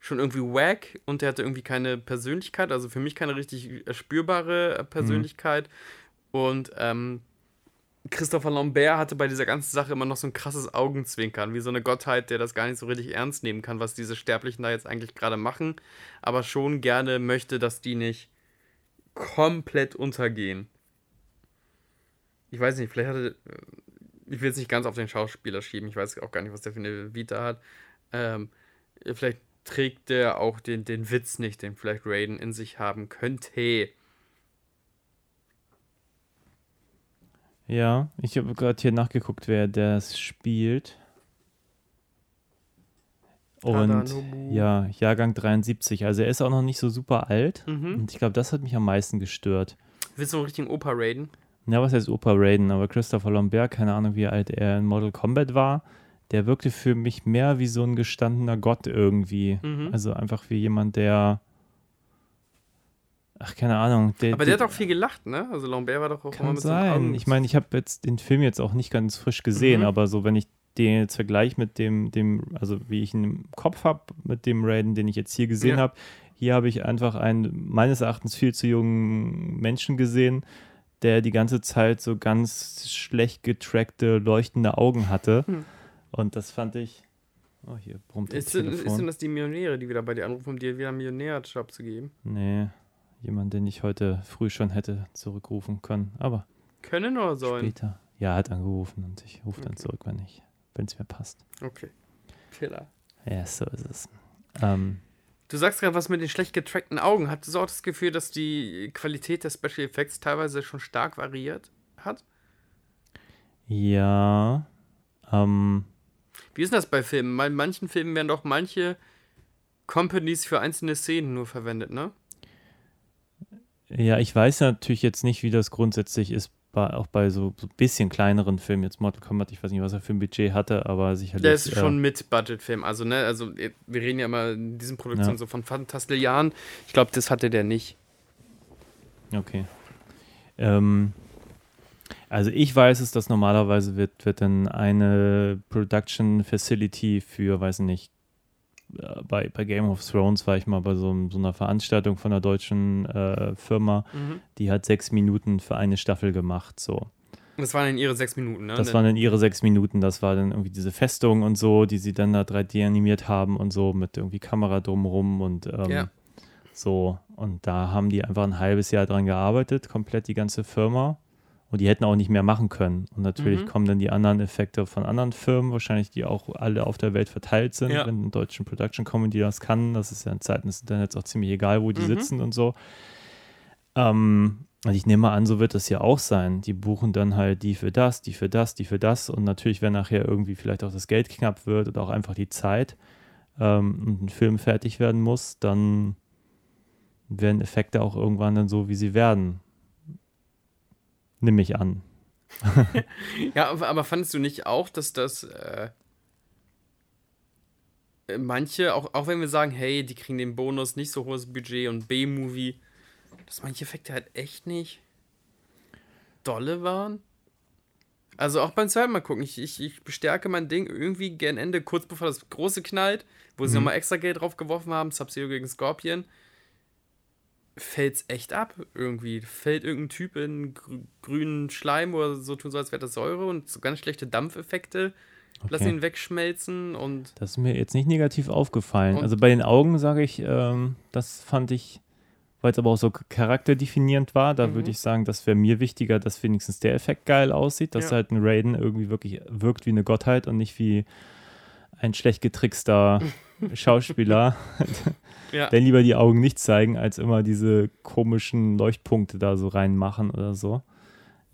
schon irgendwie wack und der hatte irgendwie keine Persönlichkeit, also für mich keine richtig spürbare Persönlichkeit. Und ähm, Christopher Lambert hatte bei dieser ganzen Sache immer noch so ein krasses Augenzwinkern, wie so eine Gottheit, der das gar nicht so richtig ernst nehmen kann, was diese Sterblichen da jetzt eigentlich gerade machen, aber schon gerne möchte, dass die nicht komplett untergehen. Ich weiß nicht, vielleicht hatte. Ich will jetzt nicht ganz auf den Schauspieler schieben, ich weiß auch gar nicht, was der für eine Vita hat. Ähm, vielleicht trägt der auch den, den Witz nicht, den vielleicht Raiden in sich haben könnte. Ja, ich habe gerade hier nachgeguckt, wer das spielt. Und Tadanobu. ja, Jahrgang 73. Also er ist auch noch nicht so super alt. Mhm. Und ich glaube, das hat mich am meisten gestört. Willst du einen richtigen Opa Raiden? Ja, was heißt Opa Raiden? Aber Christopher Lambert, keine Ahnung, wie alt er in Mortal Kombat war, der wirkte für mich mehr wie so ein gestandener Gott irgendwie. Mhm. Also einfach wie jemand, der. Ach, keine Ahnung. Der, Aber der hat auch viel gelacht, ne? Also Lambert war doch auch immer Kann mit so einem sein. Augen- Ich meine, ich habe jetzt den Film jetzt auch nicht ganz frisch gesehen, Mhm. aber so, wenn ich den jetzt vergleiche mit dem, dem, also wie ich ihn im Kopf habe, mit dem Raiden, den ich jetzt hier gesehen Ja. habe, hier habe ich einfach einen meines Erachtens viel zu jungen Menschen gesehen, der die ganze Zeit so ganz schlecht getrackte, leuchtende Augen hatte. Hm. Und das fand ich. Oh, hier brummt das Ist, denn- Telefon. ist denn das die Millionäre, die wieder bei dir anrufen, um dir wieder einen Millionärjob zu geben? nee, jemand, den ich heute früh schon hätte zurückrufen können. Aber Können oder sollen? Später. Ja, er hat angerufen und ich rufe dann Okay. zurück, wenn ich, wenn es mir passt. Okay. Killer. Ja, so ist es. Ähm, Du sagst gerade was mit den schlecht getrackten Augen. Hattest du auch das Gefühl, dass die Qualität der Special Effects teilweise schon stark variiert hat? ja. Ähm, Wie ist das bei Filmen? Bei manchen Filmen werden doch manche Companies für einzelne Szenen nur verwendet, ne? ja, ich weiß natürlich jetzt nicht, wie das grundsätzlich ist, bei, auch bei so, so ein bisschen kleineren Filmen. Jetzt Mortal Kombat, ich weiß nicht, was er für ein Budget hatte, aber sicherlich. Der ist äh, schon mit Budgetfilm. Also, ne, also eh, wir reden ja immer in diesen Produktionen Ja. so von Fantastilliarden. Ich glaube, das hatte der nicht. Okay. Ähm, also ich weiß es, dass normalerweise wird, wird dann eine Production Facility für, weiß nicht, äh, bei, bei Game of Thrones war ich mal bei so, so einer Veranstaltung von einer deutschen äh, Firma, Mhm. die hat sechs Minuten für eine Staffel gemacht, so. Das waren in ihre sechs Minuten, ne? Das waren dann ihre sechs Minuten, das war dann irgendwie diese Festung und so, die sie dann da 3D animiert haben und so mit irgendwie Kamera drumrum und ähm, Ja. so. Und da haben die einfach ein halbes Jahr dran gearbeitet, komplett die ganze Firma. Und die hätten auch nicht mehr machen können. Und natürlich Mhm. kommen dann die anderen Effekte von anderen Firmen, wahrscheinlich die auch alle auf der Welt verteilt sind, Ja. wenn eine deutsche Production Company das kann. Das ist ja in Zeiten des Internets auch ziemlich egal, wo die Mhm. sitzen und so. Ähm, also ich nehme mal an, so wird das ja auch sein. Die buchen dann halt die für das, die für das, die für das. Und natürlich, wenn nachher irgendwie vielleicht auch das Geld knapp wird oder auch einfach die Zeit ähm, und ein Film fertig werden muss, dann werden Effekte auch irgendwann dann so, wie sie werden. Nimm ich an. Ja, aber aber fandest du nicht auch, dass das äh, manche, auch, auch wenn wir sagen, hey, die kriegen den Bonus, nicht so hohes Budget und B-Movie, dass manche Effekte halt echt nicht dolle waren? Also auch beim zweiten Mal gucken, ich, ich, ich bestärke mein Ding irgendwie gern Ende, kurz bevor das große knallt, wo sie Mhm. nochmal extra Geld drauf geworfen haben, Sub-Zero gegen Scorpion, fällt's echt ab irgendwie. Fällt irgendein Typ in grü grünen Schleim oder so tun so, als wäre das Säure und so ganz schlechte Dampfeffekte lassen Okay. ihn wegschmelzen und Das ist mir jetzt nicht negativ aufgefallen. Also bei den Augen sage ich, ähm, das fand ich weil es aber auch so charakterdefinierend war. Da Mhm. würde ich sagen, das wäre mir wichtiger, dass wenigstens der Effekt geil aussieht, dass Ja. halt ein Raiden irgendwie wirklich wirkt wie eine Gottheit und nicht wie ein schlecht getrickster Schauspieler. Ja. Denn lieber die Augen nicht zeigen, als immer diese komischen Leuchtpunkte da so reinmachen oder so.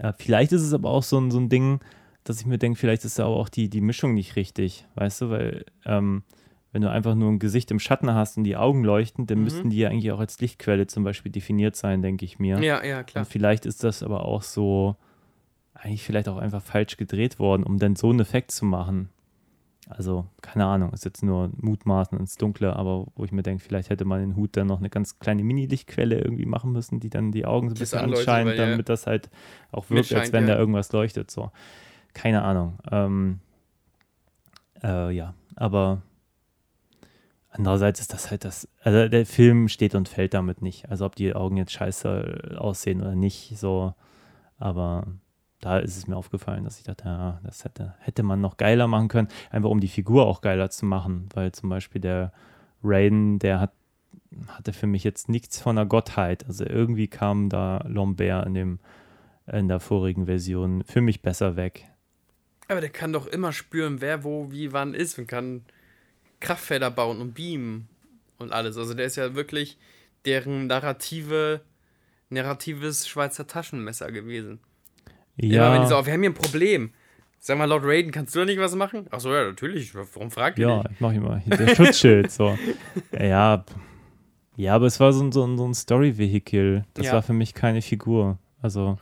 Ja, vielleicht ist es aber auch so ein, so ein Ding, dass ich mir denke, vielleicht ist da aber auch die, die Mischung nicht richtig, weißt du, weil ähm, wenn du einfach nur ein Gesicht im Schatten hast und die Augen leuchten, dann Mhm. müssten die ja eigentlich auch als Lichtquelle zum Beispiel definiert sein, denke ich mir. Ja, ja, klar. Und vielleicht ist das aber auch so, eigentlich vielleicht auch einfach falsch gedreht worden, um dann so einen Effekt zu machen. Also, keine Ahnung, ist jetzt nur Mutmaßen ins Dunkle, aber wo ich mir denke, vielleicht hätte man den Hut dann noch eine ganz kleine Mini-Lichtquelle irgendwie machen müssen, die dann die Augen so ein bisschen anscheint, damit das halt auch wirkt, als Mitscheint, wenn ja. da irgendwas leuchtet. So. Keine Ahnung. Ähm, äh, ja, aber andererseits ist das halt das, also der Film steht und fällt damit nicht. Also ob die Augen jetzt scheiße aussehen oder nicht, so, aber da ist es mir aufgefallen, dass ich dachte, ja, das hätte, hätte man noch geiler machen können, einfach um die Figur auch geiler zu machen, weil zum Beispiel der Raiden, der hat, hatte für mich jetzt nichts von einer Gottheit. Also irgendwie kam da Lambert in dem in der vorigen Version für mich besser weg. Aber der kann doch immer spüren, wer wo, wie, wann ist und kann Kraftfelder bauen und beamen und alles. Also der ist ja wirklich deren narrative, narratives Schweizer Taschenmesser gewesen. Ja. Immer wenn die so, oh, wir haben hier ein Problem. Sag mal, Lord Raiden, kannst du da nicht was machen? Achso, ja, natürlich. Warum fragt ihr Ja, nicht? ich mach immer der Schutzschild. so. Ja, ja, aber es war so ein, so ein, so ein Story-Vehikel. Das Ja. war für mich keine Figur. Also,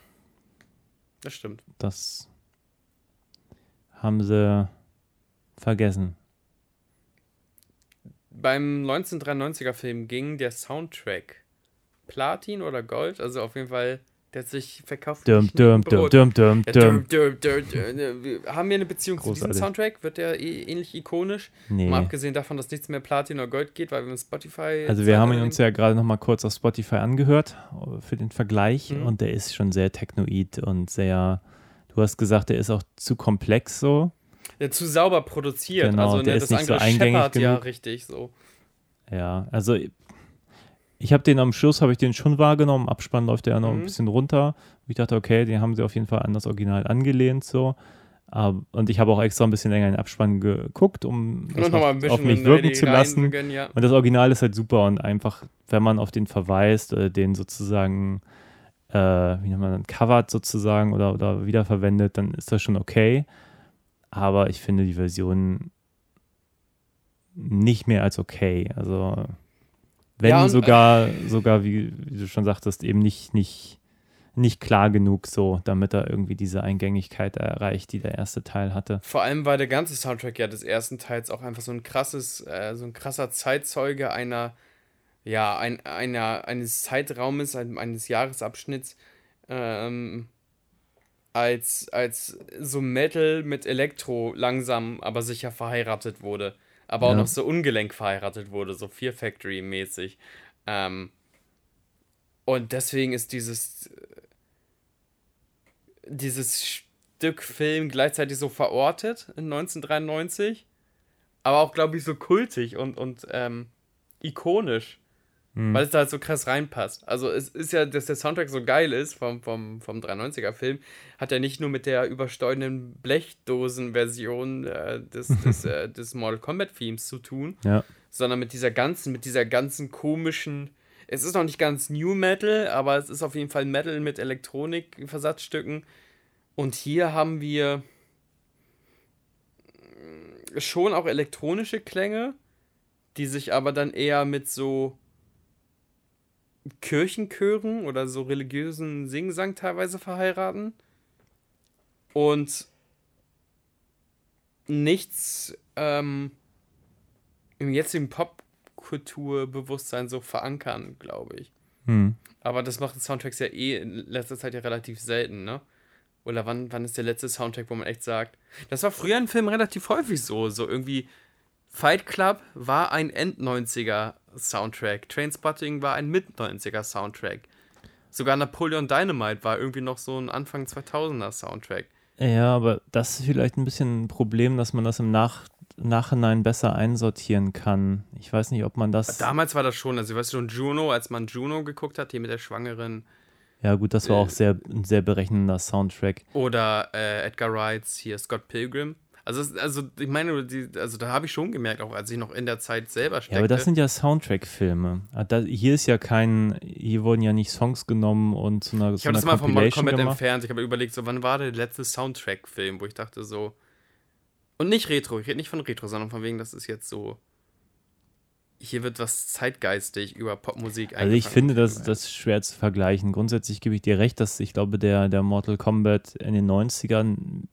Das stimmt. das haben sie vergessen. Beim 1993er Film ging der Soundtrack Platin oder Gold, also auf jeden Fall, der hat sich verkauft. Dum, dum, dum, dum, dum, dum. Haben wir eine Beziehung zu Großartig. diesem Soundtrack? Wird der eh ähnlich ikonisch? Nee. Mal abgesehen davon, dass nichts mehr Platin oder Gold geht, weil wir mit Spotify. Also wir haben ihn uns ja gerade noch mal kurz auf Spotify angehört äh, für den Vergleich Mhm. und der ist schon sehr technoid und sehr, du hast gesagt, der ist auch zu komplex so. Ja, zu sauber produziert. Genau, also der ne, ist das nicht so eingängig scheppert ja richtig so. Ja, also ich habe den am Schluss, habe ich den schon wahrgenommen, Abspann läuft ja noch ein Mhm. bisschen runter. Ich dachte, okay, den haben sie auf jeden Fall an das Original angelehnt so. Und ich habe auch extra ein bisschen länger in den Abspann geguckt, um das ein auf mich wirken zu lassen. ja. Und das Original ist halt super und einfach, wenn man auf den verweist oder den sozusagen, äh, wie nennt man, covert sozusagen oder, oder wiederverwendet, dann ist das schon okay. Aber ich finde die Version nicht mehr als okay. Also wenn Ja, und- sogar, sogar wie, wie du schon sagtest, eben nicht, nicht, nicht klar genug so, damit er irgendwie diese Eingängigkeit erreicht, die der erste Teil hatte. Vor allem war der ganze Soundtrack ja des ersten Teils auch einfach so ein krasses, äh, so ein krasser Zeitzeuge einer, ja, ein, einer, eines Zeitraumes, ein, eines Jahresabschnitts, ähm, als, als so Metal mit Elektro langsam, aber sicher verheiratet wurde. Aber auch Ja. noch so ungelenk verheiratet wurde, so Fear Factory-mäßig. Ähm, und deswegen ist dieses, dieses Stück Film gleichzeitig so verortet in 1993, aber auch, glaube ich, so kultig und, und ähm, ikonisch, Hm. weil es da halt so krass reinpasst. Also es ist ja, dass der Soundtrack so geil ist vom, vom, vom 93er-Film, hat ja nicht nur mit der übersteuernden Blechdosen-Version äh, des, des, äh, des Mortal Kombat-Themes zu tun, Ja. sondern mit dieser ganzen, mit dieser ganzen komischen. Es ist noch nicht ganz New Metal, aber es ist auf jeden Fall Metal mit Elektronik-Versatzstücken. Und hier haben wir mm, schon auch elektronische Klänge, die sich aber dann eher mit so Kirchenchören oder so religiösen Singsang teilweise verheiraten. Und nichts ähm, im jetzigen Popkulturbewusstsein so verankern, glaube ich. Hm. Aber das machen Soundtracks ja eh in letzter Zeit ja relativ selten, ne? Oder wann, wann ist der letzte Soundtrack, wo man echt sagt, das war früher in Filmen relativ häufig so, so irgendwie Fight Club war ein End-90er Soundtrack, Trainspotting war ein Mid-90er Soundtrack. Sogar Napoleon Dynamite war irgendwie noch so ein Anfang 2000er Soundtrack. Ja, aber das ist vielleicht ein bisschen ein Problem, dass man das im Nach Nachhinein besser einsortieren kann. Ich weiß nicht, ob man das. Damals war das schon, also weißt du, schon Juno, als man Juno geguckt hat, hier mit der Schwangeren. Ja, gut, das war auch sehr, ein sehr berechnender Soundtrack. Oder äh, Edgar Wrights, hier Scott Pilgrim. Also, also ich meine, die, also da habe ich schon gemerkt, auch als ich noch in der Zeit selber steckte. Ja, aber das sind ja Soundtrack-Filme. Ah, Hier ist ja kein, hier wurden ja nicht Songs genommen und zu einer, ich habe das mal vom Mortal entfernt. Ich habe überlegt, so wann war der letzte Soundtrack-Film, wo ich dachte so. Und nicht Retro, ich rede nicht von Retro, sondern von wegen, das ist jetzt so. Hier wird was zeitgeistig über Popmusik Also ich finde, das, das ist schwer zu vergleichen. Grundsätzlich gebe ich dir recht, dass ich glaube, der, der Mortal Kombat in den 90ern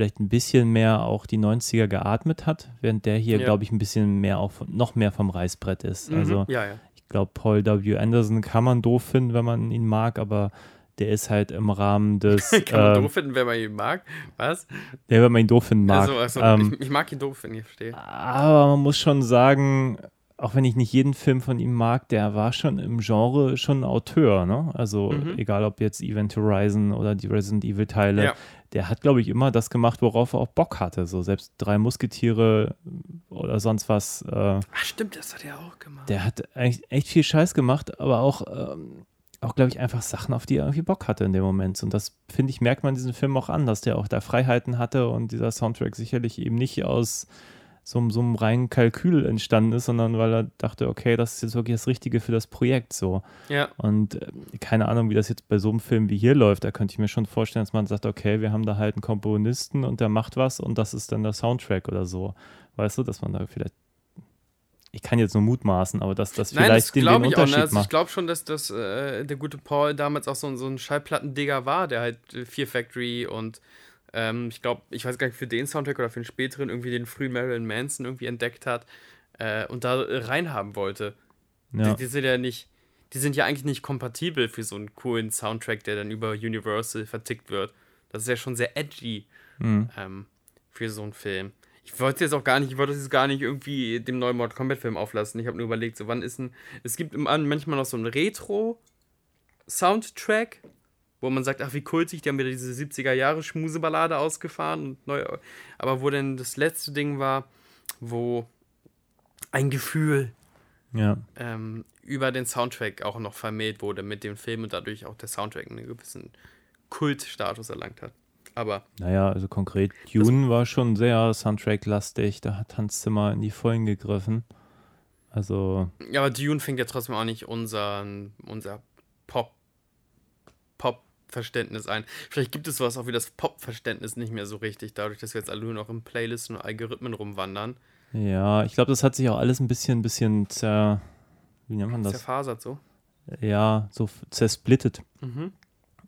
vielleicht ein bisschen mehr auch die 90er geatmet hat, während der hier, Ja. glaube ich, ein bisschen mehr auch von- noch mehr vom Reißbrett ist. Mhm, Also ja, ja. ich glaube, Paul W. Anderson kann man doof finden, wenn man ihn mag, aber der ist halt im Rahmen des, Kann man ähm, doof finden, wenn man ihn mag. Was? der, wenn man ihn doof finden mag. Also, also ähm, ich, ich mag ihn doof finden, ich verstehe. aber man muss schon sagen, auch wenn ich nicht jeden Film von ihm mag, der war schon im Genre schon ein Auteur, ne? Also Mhm. egal ob jetzt Event Horizon oder die Resident Evil Teile, Ja. der hat, glaube ich, immer das gemacht, worauf er auch Bock hatte. So selbst drei Musketiere oder sonst was. Äh, Ach, stimmt, das hat er auch gemacht. der hat eigentlich echt viel Scheiß gemacht, aber auch, ähm, auch glaube ich, einfach Sachen, auf die er irgendwie Bock hatte in dem Moment. Und das, finde ich, merkt man diesen Film auch an, dass der auch da Freiheiten hatte und dieser Soundtrack sicherlich eben nicht aus so, einem- so einem reinen Kalkül entstanden ist, sondern weil er dachte, okay, das ist jetzt wirklich das Richtige für das Projekt so. ja. Und äh, keine Ahnung, wie das jetzt bei so einem Film wie hier läuft. Da könnte ich mir schon vorstellen, dass man sagt, okay, wir haben da halt einen Komponisten und der macht was und das ist dann der Soundtrack oder so. Weißt du, dass man da vielleicht. Ich kann jetzt nur mutmaßen, aber dass das Nein, vielleicht das den, den ich auch. Unterschied Ne? Also ich glaube schon, dass das, äh, der gute Paul damals auch so, ein- so ein Schallplattendigger war, der halt äh, Fear Factory und ähm, ich glaube, ich weiß gar nicht, für den Soundtrack oder für den späteren irgendwie den frühen Marilyn Manson irgendwie entdeckt hat äh, und da äh, reinhaben wollte. Ja. Die, die sind ja nicht, die sind ja eigentlich nicht kompatibel für so einen coolen Soundtrack, der dann über Universal vertickt wird. Das ist ja schon sehr edgy Mhm. ähm, für so einen Film. Ich wollte jetzt auch gar nicht, ich wollte das jetzt gar nicht irgendwie dem neuen Mortal Kombat Film auflassen. Ich habe nur überlegt, so wann ist ein, es gibt manchmal noch so einen Retro-Soundtrack, wo man sagt, ach wie kultig, die haben wieder diese 70er Jahre Schmuseballade ausgefahren und neu, aber wo denn das letzte Ding war, wo ein Gefühl ja. ähm, über den Soundtrack auch noch vermählt wurde mit dem Film und dadurch auch der Soundtrack einen gewissen Kultstatus erlangt hat. Aber Naja, also konkret, Dune war schon sehr Soundtrack-lastig. Da hat Hans Zimmer in die Vollen gegriffen. Also, Ja, aber Dune fängt ja trotzdem auch nicht unseren, unser Pop, Pop-Verständnis ein. Vielleicht gibt es sowas auch wie das Pop-Verständnis nicht mehr so richtig, dadurch, dass wir jetzt alle nur noch in Playlisten und Algorithmen rumwandern. ja, ich glaube, das hat sich auch alles ein bisschen, bisschen zer, wie nennt man das? Zerfasert so. Ja, so zersplittet. Mhm.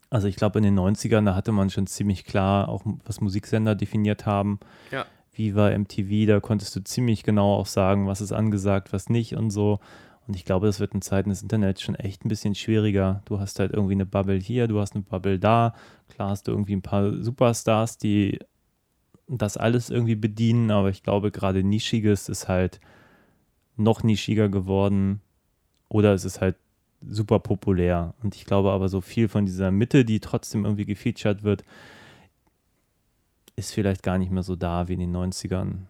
Also ich glaube, in den 90ern, da hatte man schon ziemlich klar auch, was Musiksender definiert haben. Ja. Viva, MTV, da konntest du ziemlich genau auch sagen, was ist angesagt, was nicht und so. Und ich glaube, das wird in Zeiten des Internets schon echt ein bisschen schwieriger. Du hast halt irgendwie eine Bubble hier, du hast eine Bubble da. Klar hast du irgendwie ein paar Superstars, die das alles irgendwie bedienen, aber ich glaube, gerade Nischiges ist halt noch nischiger geworden. Oder es ist halt super populär. Und ich glaube aber, so viel von dieser Mitte, die trotzdem irgendwie gefeatured wird, ist vielleicht gar nicht mehr so da wie in den 90ern.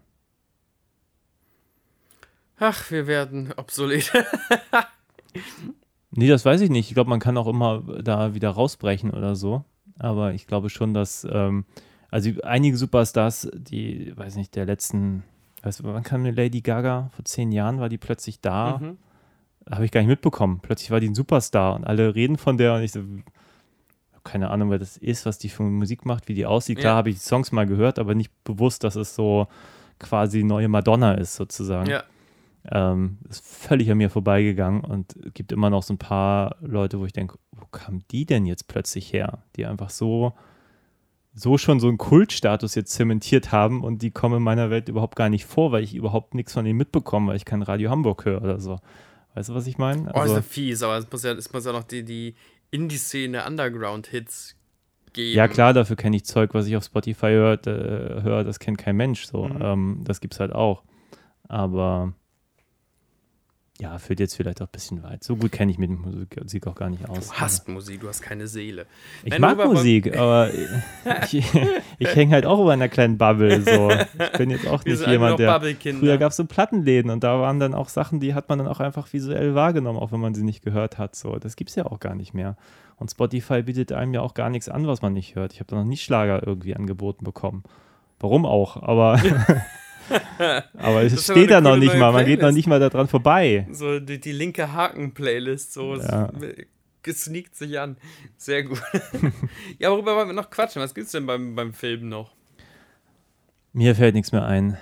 Ach, wir werden obsolet. Nee, das weiß ich nicht. Ich glaube, man kann auch immer da wieder rausbrechen oder so. Aber ich glaube schon, dass, ähm, also einige Superstars, die, weiß nicht, der letzten, weißt du, wann kam eine Lady Gaga? Vor zehn Jahren war die plötzlich da. Mhm. Habe ich gar nicht mitbekommen. Plötzlich war die ein Superstar und alle reden von der und ich so, keine Ahnung, wer das ist, was die für Musik macht, wie die aussieht. Klar Ja. habe ich die Songs mal gehört, aber nicht bewusst, dass es so quasi neue Madonna ist, sozusagen. Ja. Ähm, ist völlig an mir vorbeigegangen und es gibt immer noch so ein paar Leute, wo ich denke, wo kamen die denn jetzt plötzlich her? Die einfach so, so schon so einen Kultstatus jetzt zementiert haben und die kommen in meiner Welt überhaupt gar nicht vor, weil ich überhaupt nichts von ihnen mitbekomme, weil ich kein Radio Hamburg höre oder so. Weißt du, was ich meine? Oh, ist Also, ja fies, aber es muss ja, es muss ja noch die, die Indie-Szene Underground-Hits geben. ja, klar, dafür kenne ich Zeug, was ich auf Spotify hört, äh, höre, das kennt kein Mensch so. Mhm. Ähm, das gibt's halt auch. Aber ja, führt jetzt vielleicht auch ein bisschen weit. So gut kenne ich mich mit Musik auch gar nicht aus. Du hast Musik, du hast keine Seele. Ich Nein, mag Musik, aber ich, ich hänge halt auch über einer kleinen Bubble. So. Ich bin jetzt auch nicht jemand, der. Früher gab es so Plattenläden und da waren dann auch Sachen, die hat man dann auch einfach visuell wahrgenommen, auch wenn man sie nicht gehört hat. So. Das gibt es ja auch gar nicht mehr. Und Spotify bietet einem ja auch gar nichts an, was man nicht hört. Ich habe da noch nie Schlager irgendwie angeboten bekommen. Warum auch? Aber, aber es steht da noch nicht mal. Man geht noch Playlist. nicht mal daran vorbei. So die, die linke Haken-Playlist, so Ja. es gesneakt sich an. Sehr gut. ja, worüber wollen wir noch quatschen? Was gibt's denn beim, beim Film noch? Mir fällt nichts mehr ein.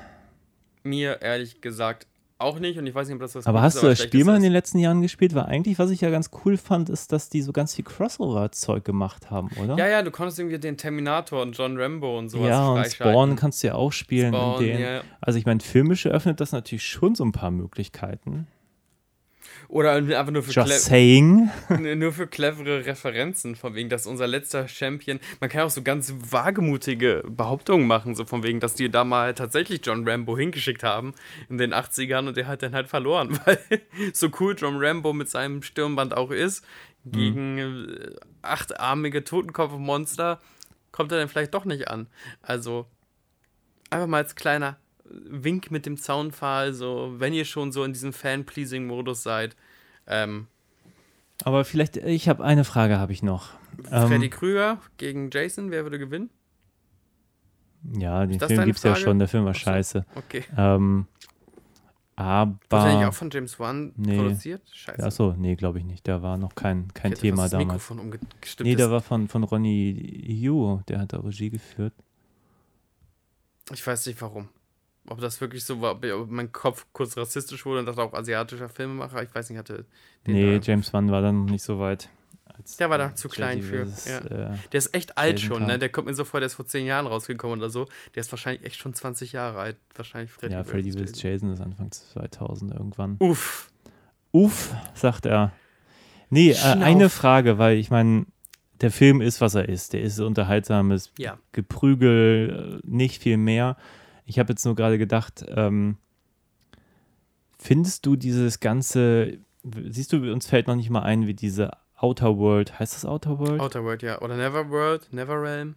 Mir ehrlich gesagt auch nicht und ich weiß nicht, ob das was Aber hast du das Spiel mal in ist. den letzten Jahren gespielt? Weil eigentlich, was ich ja ganz cool fand, ist, dass die so ganz viel Crossover-Zeug gemacht haben, oder? Ja, ja, du konntest irgendwie den Terminator und John Rambo und sowas Ja, und. Spawn kannst du ja auch spielen. Spawn, ja. Also ich meine, filmisch eröffnet das natürlich schon so ein paar Möglichkeiten. Oder einfach nur für, Just saying. nur für clevere Referenzen, von wegen, dass unser letzter Champion. Man kann auch so ganz wagemutige Behauptungen machen, so von wegen, dass die da mal tatsächlich John Rambo hingeschickt haben in den 80ern und der hat dann halt verloren, weil so cool John Rambo mit seinem Stirnband auch ist, gegen äh, achtarmige Totenkopfmonster kommt er dann vielleicht doch nicht an. Also einfach mal als kleiner Wink mit dem Zaunpfahl, so wenn ihr schon so in diesem Fan-Pleasing-Modus seid. Ähm, Aber vielleicht, ich habe eine Frage, habe ich noch. Freddy Ähm, Krüger gegen Jason, wer würde gewinnen? ja, den Film gibt es ja schon, der Film war scheiße. Okay. Ähm, aber. auch von James Wan nee. produziert? Scheiße. Achso, nee, glaube ich nicht. Der war noch kein, kein Thema das damals. Mikrofon umgestimmt. Nee, der war von, von Ronny Yu, der hat da Regie geführt. Ich weiß nicht warum. Ob das wirklich so war, ob mein Kopf kurz rassistisch wurde und dachte auch asiatischer Filmemacher. Ich weiß nicht, hatte den Nee, da- James Wan war dann noch nicht so weit. als, Der war da zu klein für, ja. Äh, Der ist echt alt schon, ne? kam. Der kommt mir so vor, der ist vor zehn Jahren rausgekommen oder so. Der ist wahrscheinlich echt schon 20 Jahre alt. Wahrscheinlich Freddy ja. Freddy vs. Jason ist Anfang 2000 irgendwann. Uff. Uff, sagt er. Nee, äh, eine Frage, weil ich meine, der Film ist, was er ist. Der ist unterhaltsames Ja. Geprügel, äh, nicht viel mehr. Ich habe jetzt nur gerade gedacht, ähm, findest du dieses ganze, siehst du, uns fällt noch nicht mal ein, wie diese Outer World, heißt das Outer World? Outer World, ja. Oder Neverworld, Neverrealm.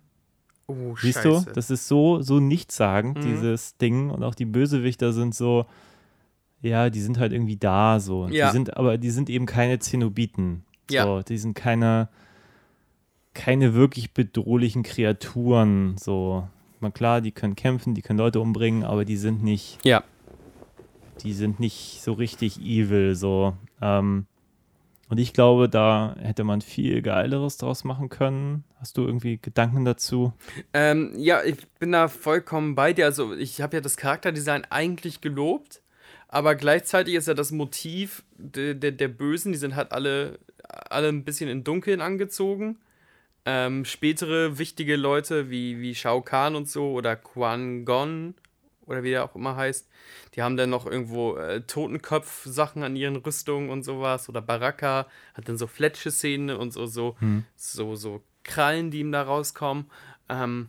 Oh, Siehst scheiße. du, das ist so, so nichtssagend, Mhm. dieses Ding. Und auch die Bösewichter sind so, ja, die sind halt irgendwie da so. Ja. Die sind, aber die sind eben keine Zenobiten. So, Ja. Die sind keine, keine wirklich bedrohlichen Kreaturen. So, mal klar, die können kämpfen, die können Leute umbringen, aber die sind nicht, Ja. die sind nicht so richtig evil. So. Ähm, und ich glaube, da hätte man viel Geileres draus machen können. Hast du irgendwie Gedanken dazu? Ähm, ja, ich bin da vollkommen bei dir. Also, ich habe ja das Charakterdesign eigentlich gelobt, aber gleichzeitig ist ja das Motiv der, der, der Bösen, die sind halt alle, alle ein bisschen in Dunkeln angezogen. Ähm, spätere wichtige Leute wie, wie Shao Kahn und so oder Quan Gon oder wie der auch immer heißt, die haben dann noch irgendwo äh, Totenkopf-Sachen an ihren Rüstungen und sowas. Oder Baraka hat dann so Fletsche-Szene und so, so, so, so Krallen, die ihm da rauskommen. Ähm,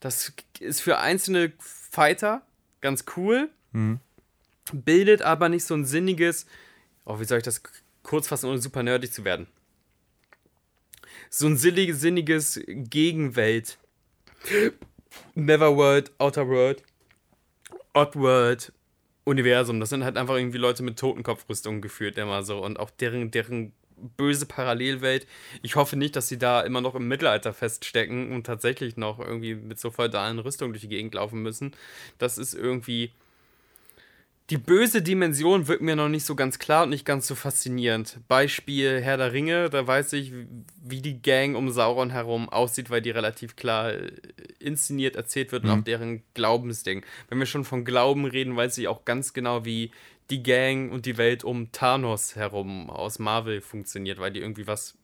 das ist für einzelne Fighter ganz cool, bildet aber nicht so ein sinniges, oh, wie soll ich das kurz fassen, ohne super nerdig zu werden? So ein sinnig- sinniges Gegenwelt. Neverworld, Outer World, Oddworld, Universum. Das sind halt einfach irgendwie Leute mit Totenkopfrüstungen geführt, immer so. Und auch deren, deren böse Parallelwelt. Ich hoffe nicht, dass sie da immer noch im Mittelalter feststecken und tatsächlich noch irgendwie mit so feudalen Rüstungen durch die Gegend laufen müssen. Das ist irgendwie. Die böse Dimension wird mir noch nicht so ganz klar und nicht ganz so faszinierend. Beispiel Herr der Ringe, da weiß ich, wie die Gang um Sauron herum aussieht, weil die relativ klar äh, inszeniert erzählt wird und auch deren Glaubensding. Wenn wir schon von Glauben reden, weiß ich auch ganz genau, wie die Gang und die Welt um Thanos herum aus Marvel funktioniert, weil die irgendwie was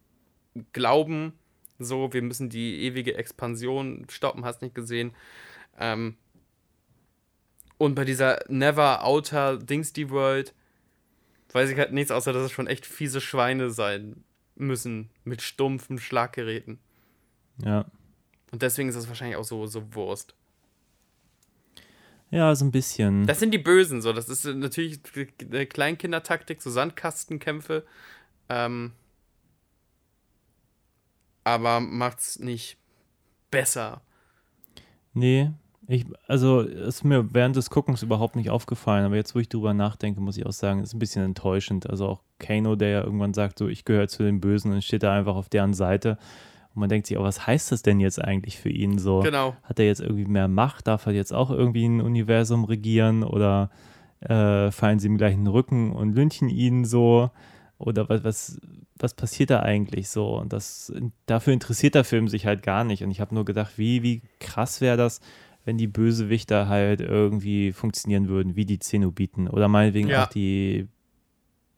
glauben, so, wir müssen die ewige Expansion stoppen, hast nicht gesehen. Ähm, und bei dieser Never Outer Dingsty World weiß ich halt nichts, außer dass es schon echt fiese Schweine sein müssen mit stumpfen Schlaggeräten. Ja. Und deswegen ist das wahrscheinlich auch so, so Wurst. Ja, so ein bisschen. Das sind die Bösen, so. Das ist äh, natürlich eine Kleinkindertaktik, so Sandkastenkämpfe. Ähm, aber macht's nicht besser. Nee, ich, also ist mir während des Guckens überhaupt nicht aufgefallen, aber jetzt, wo ich drüber nachdenke, muss ich auch sagen, ist ein bisschen enttäuschend. Also auch Kano, der ja irgendwann sagt, so ich gehöre zu den Bösen und steht da einfach auf deren Seite. Und man denkt sich, oh, was heißt das denn jetzt eigentlich für ihn so? Genau. Hat er jetzt irgendwie mehr Macht? Darf er jetzt auch irgendwie ein Universum regieren? Oder äh, fallen sie ihm gleich in den Rücken und lynchen ihn so? Oder was, was, was passiert da eigentlich so? Und das, dafür interessiert der Film sich halt gar nicht. Und ich habe nur gedacht, wie, wie krass wäre das, wenn die Bösewichter halt irgendwie funktionieren würden, wie die Zenobiten oder meinetwegen Ja. auch die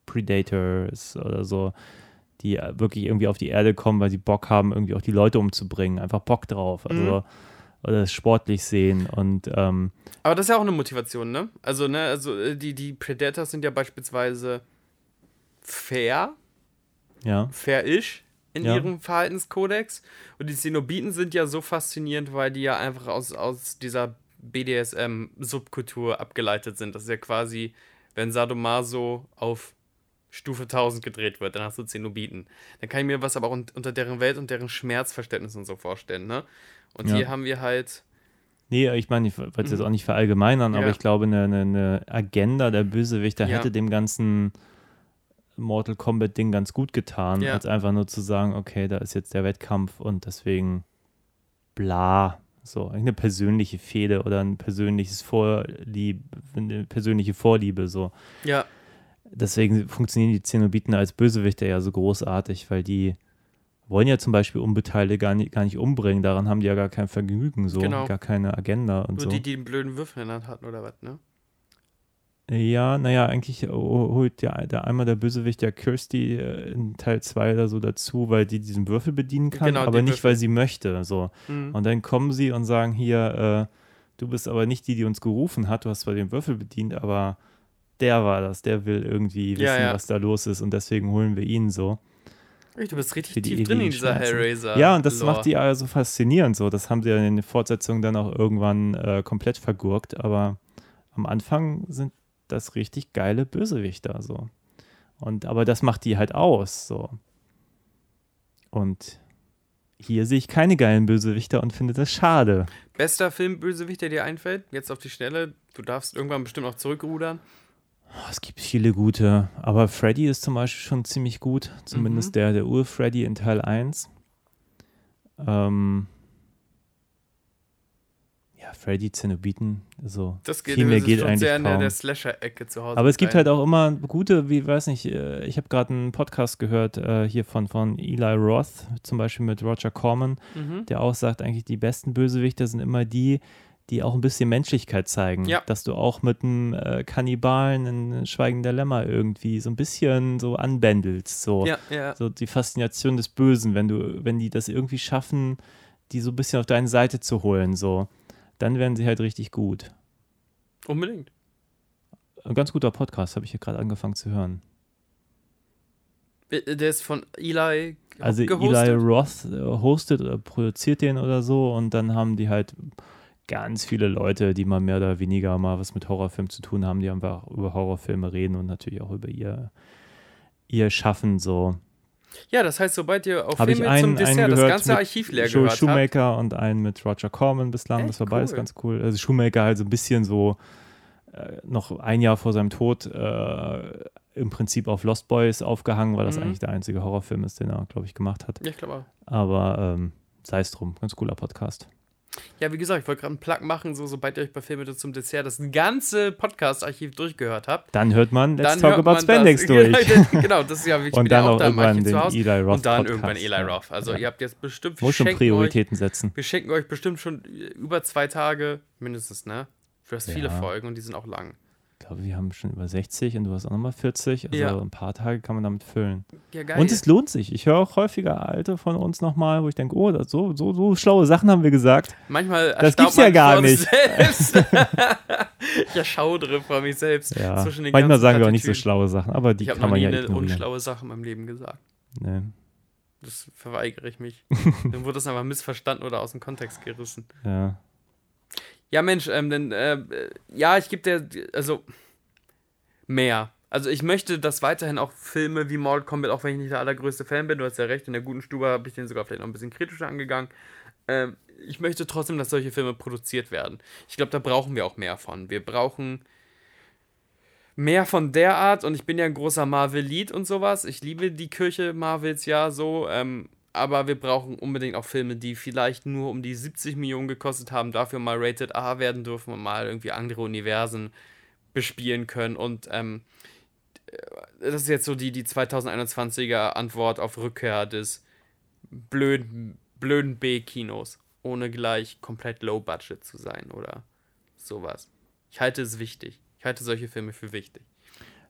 Predators oder so, die wirklich irgendwie auf die Erde kommen, weil sie Bock haben, irgendwie auch die Leute umzubringen, einfach Bock drauf, also Mhm. oder das sportlich sehen und ähm, Aber das ist ja auch eine Motivation, ne? Also, ne, also äh, die, die Predators sind ja beispielsweise fair, ja, fair-ish in Ja. ihrem Verhaltenskodex. Und die Zenobiten sind ja so faszinierend, weil die ja einfach aus, aus dieser BDSM-Subkultur abgeleitet sind. Das ist ja quasi, wenn Sadomaso auf Stufe 1000 gedreht wird, dann hast du Zenobiten. Dann kann ich mir was aber auch un- unter deren Welt und deren Schmerzverständnis und so vorstellen, ne? Und Ja. hier haben wir halt, Nee, ich meine, ich wollte es jetzt Mhm. auch nicht verallgemeinern, aber Ja. ich glaube, eine, eine, eine Agenda der Bösewichter Ja. hätte dem ganzen Mortal Kombat-Ding ganz gut getan, Ja. als einfach nur zu sagen, okay, da ist jetzt der Wettkampf und deswegen bla. So, eine persönliche Fehde oder ein persönliches Vorlieb, eine persönliche Vorliebe, so. ja, Deswegen funktionieren die Zenobiten als Bösewichter ja so großartig, weil die wollen ja zum Beispiel Unbeteiligte gar nicht, gar nicht umbringen. Daran haben die ja gar kein Vergnügen, so, Genau. gar keine Agenda und nur so. die, die den blöden Würfel in der Hand hatten oder was, ne? Ja, naja, eigentlich ho- holt ja der einmal der Bösewicht ja Kirsty äh, in Teil 2 oder so dazu, weil die diesen Würfel bedienen kann, Genau, aber nicht, Würfel. weil sie möchte. So. Mhm. Und dann kommen sie und sagen hier, äh, du bist aber nicht die, die uns gerufen hat, du hast zwar den Würfel bedient, aber der war das, der will irgendwie wissen, Ja, ja. was da los ist und deswegen holen wir ihn so. Du bist richtig tief drin in dieser. Hellraiser. Ja, und das Lore. macht die also faszinierend so. Das haben sie ja in den Fortsetzungen dann auch irgendwann äh, komplett vergurkt, aber am Anfang sind das richtig geile Bösewichter so. Und aber das macht die halt aus so. Und hier sehe ich keine geilen Bösewichter und finde das schade. Bester Filmbösewicht, der dir einfällt? Jetzt auf die Schnelle. Du darfst irgendwann bestimmt auch zurückrudern. Oh, es gibt viele gute, aber Freddy ist zum Beispiel schon ziemlich gut. Zumindest Mhm. der, der Ur-Freddy in Teil 1. Ähm, ja, Freddy Zenobiten, also Das geht, viel mehr geht schon eigentlich sehr in der, kaum. der Slasher-Ecke zu Hause. Aber es gibt rein. halt auch immer gute, wie weiß nicht, äh, ich habe gerade einen Podcast gehört äh, hier von, von Eli Roth, zum Beispiel mit Roger Corman, Mhm. der auch sagt, eigentlich die besten Bösewichter sind immer die, die auch ein bisschen Menschlichkeit zeigen. Ja. Dass du auch mit einem äh, Kannibalen in Schweigen der Lämmer irgendwie so ein bisschen so anbändelst. So. Ja, ja. so die Faszination des Bösen, wenn du, wenn die das irgendwie schaffen, die so ein bisschen auf deine Seite zu holen, so, dann werden sie halt richtig gut. Unbedingt. Ein ganz guter Podcast, habe ich hier gerade angefangen zu hören. Äh, Der ist von Eli Also gehostet. Eli Roth äh, hostet oder produziert den oder so und dann haben die halt ganz viele Leute, die mal mehr oder weniger mal was mit Horrorfilm zu tun haben, die einfach über Horrorfilme reden und natürlich auch über ihr, ihr Schaffen so. Ja, das heißt, sobald ihr auf Filme einen, zum Dessert das ganze Archiv leer Joel gehört habt, Shoemaker und einen mit Roger Corman bislang. Echt das war beides cool. ganz cool. Also Shoemaker halt so ein bisschen so äh, noch ein Jahr vor seinem Tod äh, im Prinzip auf Lost Boys aufgehangen, weil das Mhm. eigentlich der einzige Horrorfilm ist, den er, glaube ich, gemacht hat. ja, ich glaube auch. Aber ähm, sei es drum, ganz cooler Podcast. Ja, wie gesagt, ich wollte gerade einen Plug machen, so sobald ihr euch bei Filme zum Dessert das ganze Podcast-Archiv durchgehört habt. Dann hört man Let's dann Talk hört About Spandex das. durch. genau, das ist ja, ich bin Und dann ja auch auch da im irgendwann den. Eli Roth Und dann Podcast, irgendwann Eli. Roth. Also Ja. ihr habt jetzt bestimmt, Muss schon schenken euch, Prioritäten setzen. wir schenken euch bestimmt schon über zwei Tage, mindestens, ne? Das viele Ja. Folgen und die sind auch lang. Glaube, wir haben schon über 60 und du hast auch nochmal 40. Also Ja. ein paar Tage kann man damit füllen. Ja. Und es lohnt sich. Ich höre auch häufiger alte von uns nochmal, wo ich denke, oh, das, so, so, so schlaue Sachen haben wir gesagt. Manchmal Das erstaunt gibt's ja gar nicht. Ich erschaudere vor mich selbst. Ja. Manchmal sagen wir auch nicht so schlaue Sachen, aber die Ich habe kann noch man nie ja eine ignorieren. unschlaue Sache in meinem Leben gesagt. Nee. Das verweigere ich mich. Dann wurde das einfach missverstanden oder aus dem Kontext gerissen. Ja. Ja, Mensch, ähm, denn, äh, ja, ich gebe dir, also, mehr. Also ich möchte, dass weiterhin auch Filme wie Mortal Kombat, auch wenn ich nicht der allergrößte Fan bin, du hast ja recht, in der guten Stube habe ich den sogar vielleicht noch ein bisschen kritischer angegangen. Ähm, ich möchte trotzdem, dass solche Filme produziert werden. Ich glaube, da brauchen wir auch mehr von. Wir brauchen mehr von der Art und ich bin ja ein großer Marvel-Lied und sowas. Ich liebe die Kirche Marvels ja so, ähm, aber wir brauchen unbedingt auch Filme, die vielleicht nur um die 70 Millionen gekostet haben, dafür mal Rated A werden dürfen und mal irgendwie andere Universen bespielen können und ähm, das ist jetzt so die, die 2021er Antwort auf Rückkehr des blöden, blöden B-Kinos, ohne gleich komplett low budget zu sein oder sowas. Ich halte es wichtig. Ich halte solche Filme für wichtig.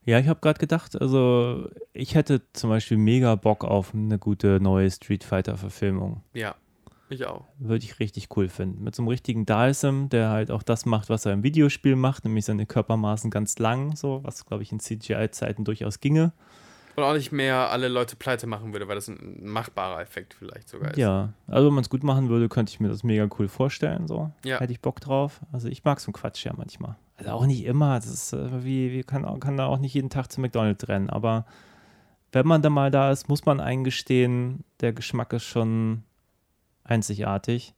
Ja, ich habe gerade gedacht, also ich hätte zum Beispiel mega Bock auf eine gute neue Street Fighter-Verfilmung. Ja, ich auch. Würde ich richtig cool finden. Mit so einem richtigen Dalsim, der halt auch das macht, was er im Videospiel macht, nämlich seine Körpermaßen ganz lang, so, was glaube ich in CGI-Zeiten durchaus ginge. Und auch nicht mehr alle Leute pleite machen würde, weil das ein machbarer Effekt vielleicht sogar ist. Ja, also wenn man es gut machen würde, könnte ich mir das mega cool vorstellen. So. Ja. Hätte ich Bock drauf. Also ich mag so einen Quatsch ja manchmal. Also auch nicht immer. Das ist äh, wie, wie kann, kann da auch nicht jeden Tag zu McDonalds rennen. Aber wenn man da mal da ist, muss man eingestehen, der Geschmack ist schon einzigartig.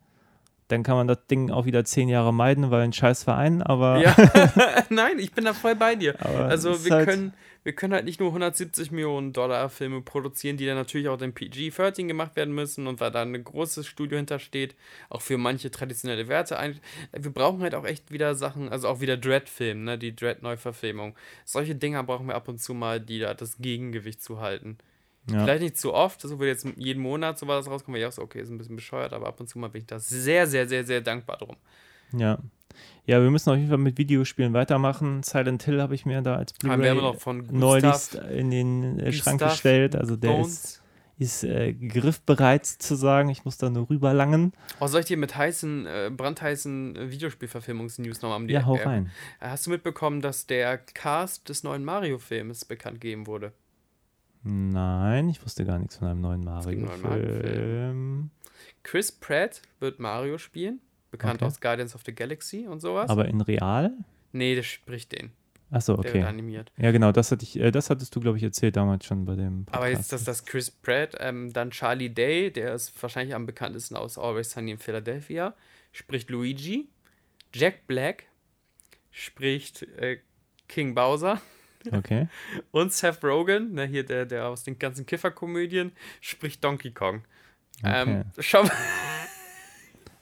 Dann kann man das Ding auch wieder zehn Jahre meiden, weil ein scheiß Verein, aber. Ja, nein, ich bin da voll bei dir. Aber also wir halt- können, wir können halt nicht nur 170 Millionen Dollar Filme produzieren, die dann natürlich auch den PG-13 gemacht werden müssen und weil da ein großes Studio hintersteht, auch für manche traditionelle Werte. Wir brauchen halt auch echt wieder Sachen, also auch wieder Dread-Film, ne, die Dread-Neuverfilmung. Solche Dinger brauchen wir ab und zu mal, die da das Gegengewicht zu halten. Ja. Vielleicht nicht zu oft, so würde jetzt jeden Monat so was rauskommen, weil ich auch so, okay, ist ein bisschen bescheuert, aber ab und zu mal bin ich da sehr, sehr, sehr, sehr dankbar drum. Ja. Ja, wir müssen auf jeden Fall mit Videospielen weitermachen. Silent Hill habe ich mir da als Blu-ray noch Gustav in den äh, Schrank gestellt. Also der ist, Bones. ist äh, griffbereit sozusagen. Ich muss da nur rüberlangen. Oh, soll ich dir mit heißen, äh, brandheißen äh, Videospielverfilmungs-News nochmal am Ja, hau rein. Hast du mitbekommen, dass der Cast des neuen Mario-Films bekannt gegeben wurde? Nein, ich wusste gar nichts von einem neuen Mario-Film. Chris Pratt wird Mario spielen, bekannt Okay. aus Guardians of the Galaxy und sowas. Aber in real? nee, der spricht den. Achso, Der wird okay. animiert. Ja, genau, das, hatte ich, äh, das hattest du, glaube ich, erzählt damals schon bei dem Podcast. Aber jetzt, dass das Chris Pratt, ähm, dann Charlie Day, der ist wahrscheinlich am bekanntesten aus Always Sunny in Philadelphia, spricht Luigi. Jack Black spricht äh, King Bowser. Okay. Und Seth Rogen, ne, hier der, der aus den ganzen Kifferkomödien, spricht Donkey Kong. okay. Ähm, schau,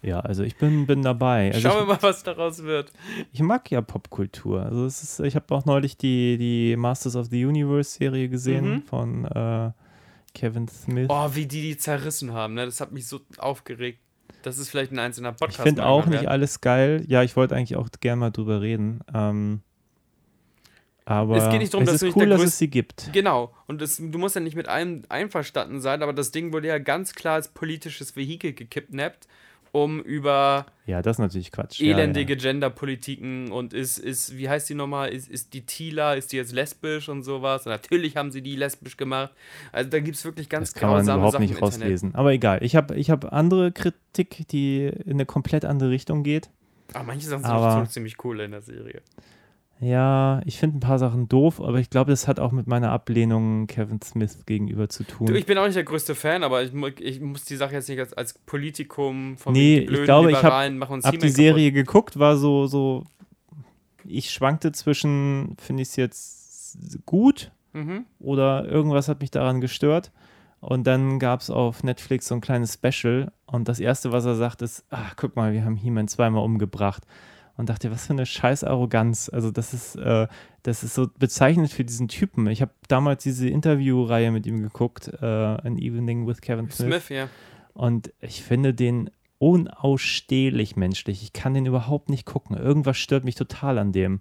ja, also ich bin, bin dabei. Also schauen wir ich, mal, was daraus wird. ich mag ja Popkultur. Also es ist, ich habe auch neulich die, die Masters of the Universe Serie gesehen Mhm. von äh, Kevin Smith. Oh, wie die die zerrissen haben, ne? Das hat mich so aufgeregt. Das ist vielleicht ein einzelner ich Podcast. finde mal auch nicht wert. alles geil. Ja, ich wollte eigentlich auch gerne mal drüber reden. Ähm, aber Es geht nicht darum, dass cool, der dass es sie gibt. Genau. Und das, du musst ja nicht mit allem einverstanden sein, aber das Ding wurde ja ganz klar als politisches Vehikel gekidnappt, um über Ja, das ist natürlich Quatsch. Ja, elendige ja. Genderpolitiken und ist, ist, wie heißt die nochmal, ist, ist die Tila, ist die jetzt lesbisch und sowas? Und natürlich haben sie die lesbisch gemacht. Also da gibt es wirklich ganz Das kann man grausame überhaupt Sachen nicht rauslesen. Aber egal. Ich habe ich hab andere Kritik, die in eine komplett andere Richtung geht. Aber manche Sachen Aber- sind schon ziemlich cool in der Serie. Ja, ich finde ein paar Sachen doof, aber ich glaube, das hat auch mit meiner Ablehnung Kevin Smith gegenüber zu tun. Ich bin auch nicht der größte Fan, aber ich, ich muss die Sache jetzt nicht als, als Politikum von Nee, ich glaube, ich Liberalen machen uns Hab die Serie geguckt, war so, so, ich schwankte zwischen, finde ich es jetzt gut kaputt. Mhm. oder irgendwas hat mich daran gestört. Und dann gab es auf Netflix so ein kleines Special und das erste, was er sagt, ist, ach, guck mal, wir haben He-Man zweimal umgebracht. Und dachte, was für eine scheiß Arroganz. Also das ist, äh, das ist so bezeichnend für diesen Typen. Ich habe damals diese Interviewreihe mit ihm geguckt, äh, An Evening with Kevin Smith. Smith, ja. Und ich finde den unausstehlich menschlich. Ich kann den überhaupt nicht gucken. Irgendwas stört mich total an dem.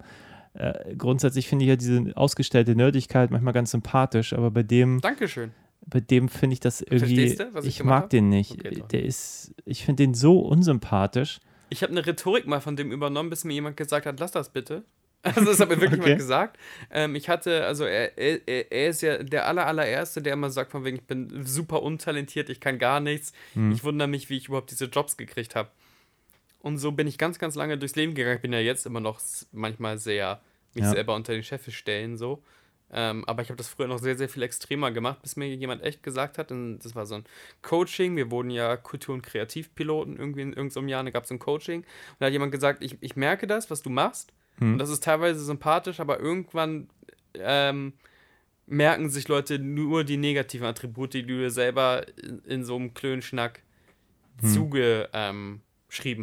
Äh, grundsätzlich finde ich ja diese ausgestellte Nerdigkeit manchmal ganz sympathisch, aber bei dem, Dankeschön. bei dem finde ich das irgendwie. Verstehst du, was ich ich mag hab? den nicht. Okay. Der ist, ich finde den so unsympathisch. Ich habe eine Rhetorik mal von dem übernommen, bis mir jemand gesagt hat, lass das bitte. Also das hat mir wirklich Okay. mal gesagt. Ähm, ich hatte, also er, er, er- ist ja der aller, allererste, der immer sagt von wegen, ich bin super untalentiert, ich kann gar nichts. Hm. Ich wundere mich, wie ich überhaupt diese Jobs gekriegt habe. Und so bin ich ganz, ganz lange durchs Leben gegangen. Ich bin ja jetzt immer noch manchmal sehr mich Ja. selber unter den Scheffel stellen, so. Ähm, aber ich habe das früher noch sehr, sehr viel extremer gemacht, bis mir jemand echt gesagt hat, und das war so ein Coaching, wir wurden ja Kultur- und Kreativpiloten irgendwie in irgendeinem Jahr, da gab es ein Coaching. Und da hat jemand gesagt, ich, ich merke das, was du machst, Hm. und das ist teilweise sympathisch, aber irgendwann ähm, merken sich Leute nur die negativen Attribute, die du dir selber in, in so einem Klönschnack Hm. zugeschrieben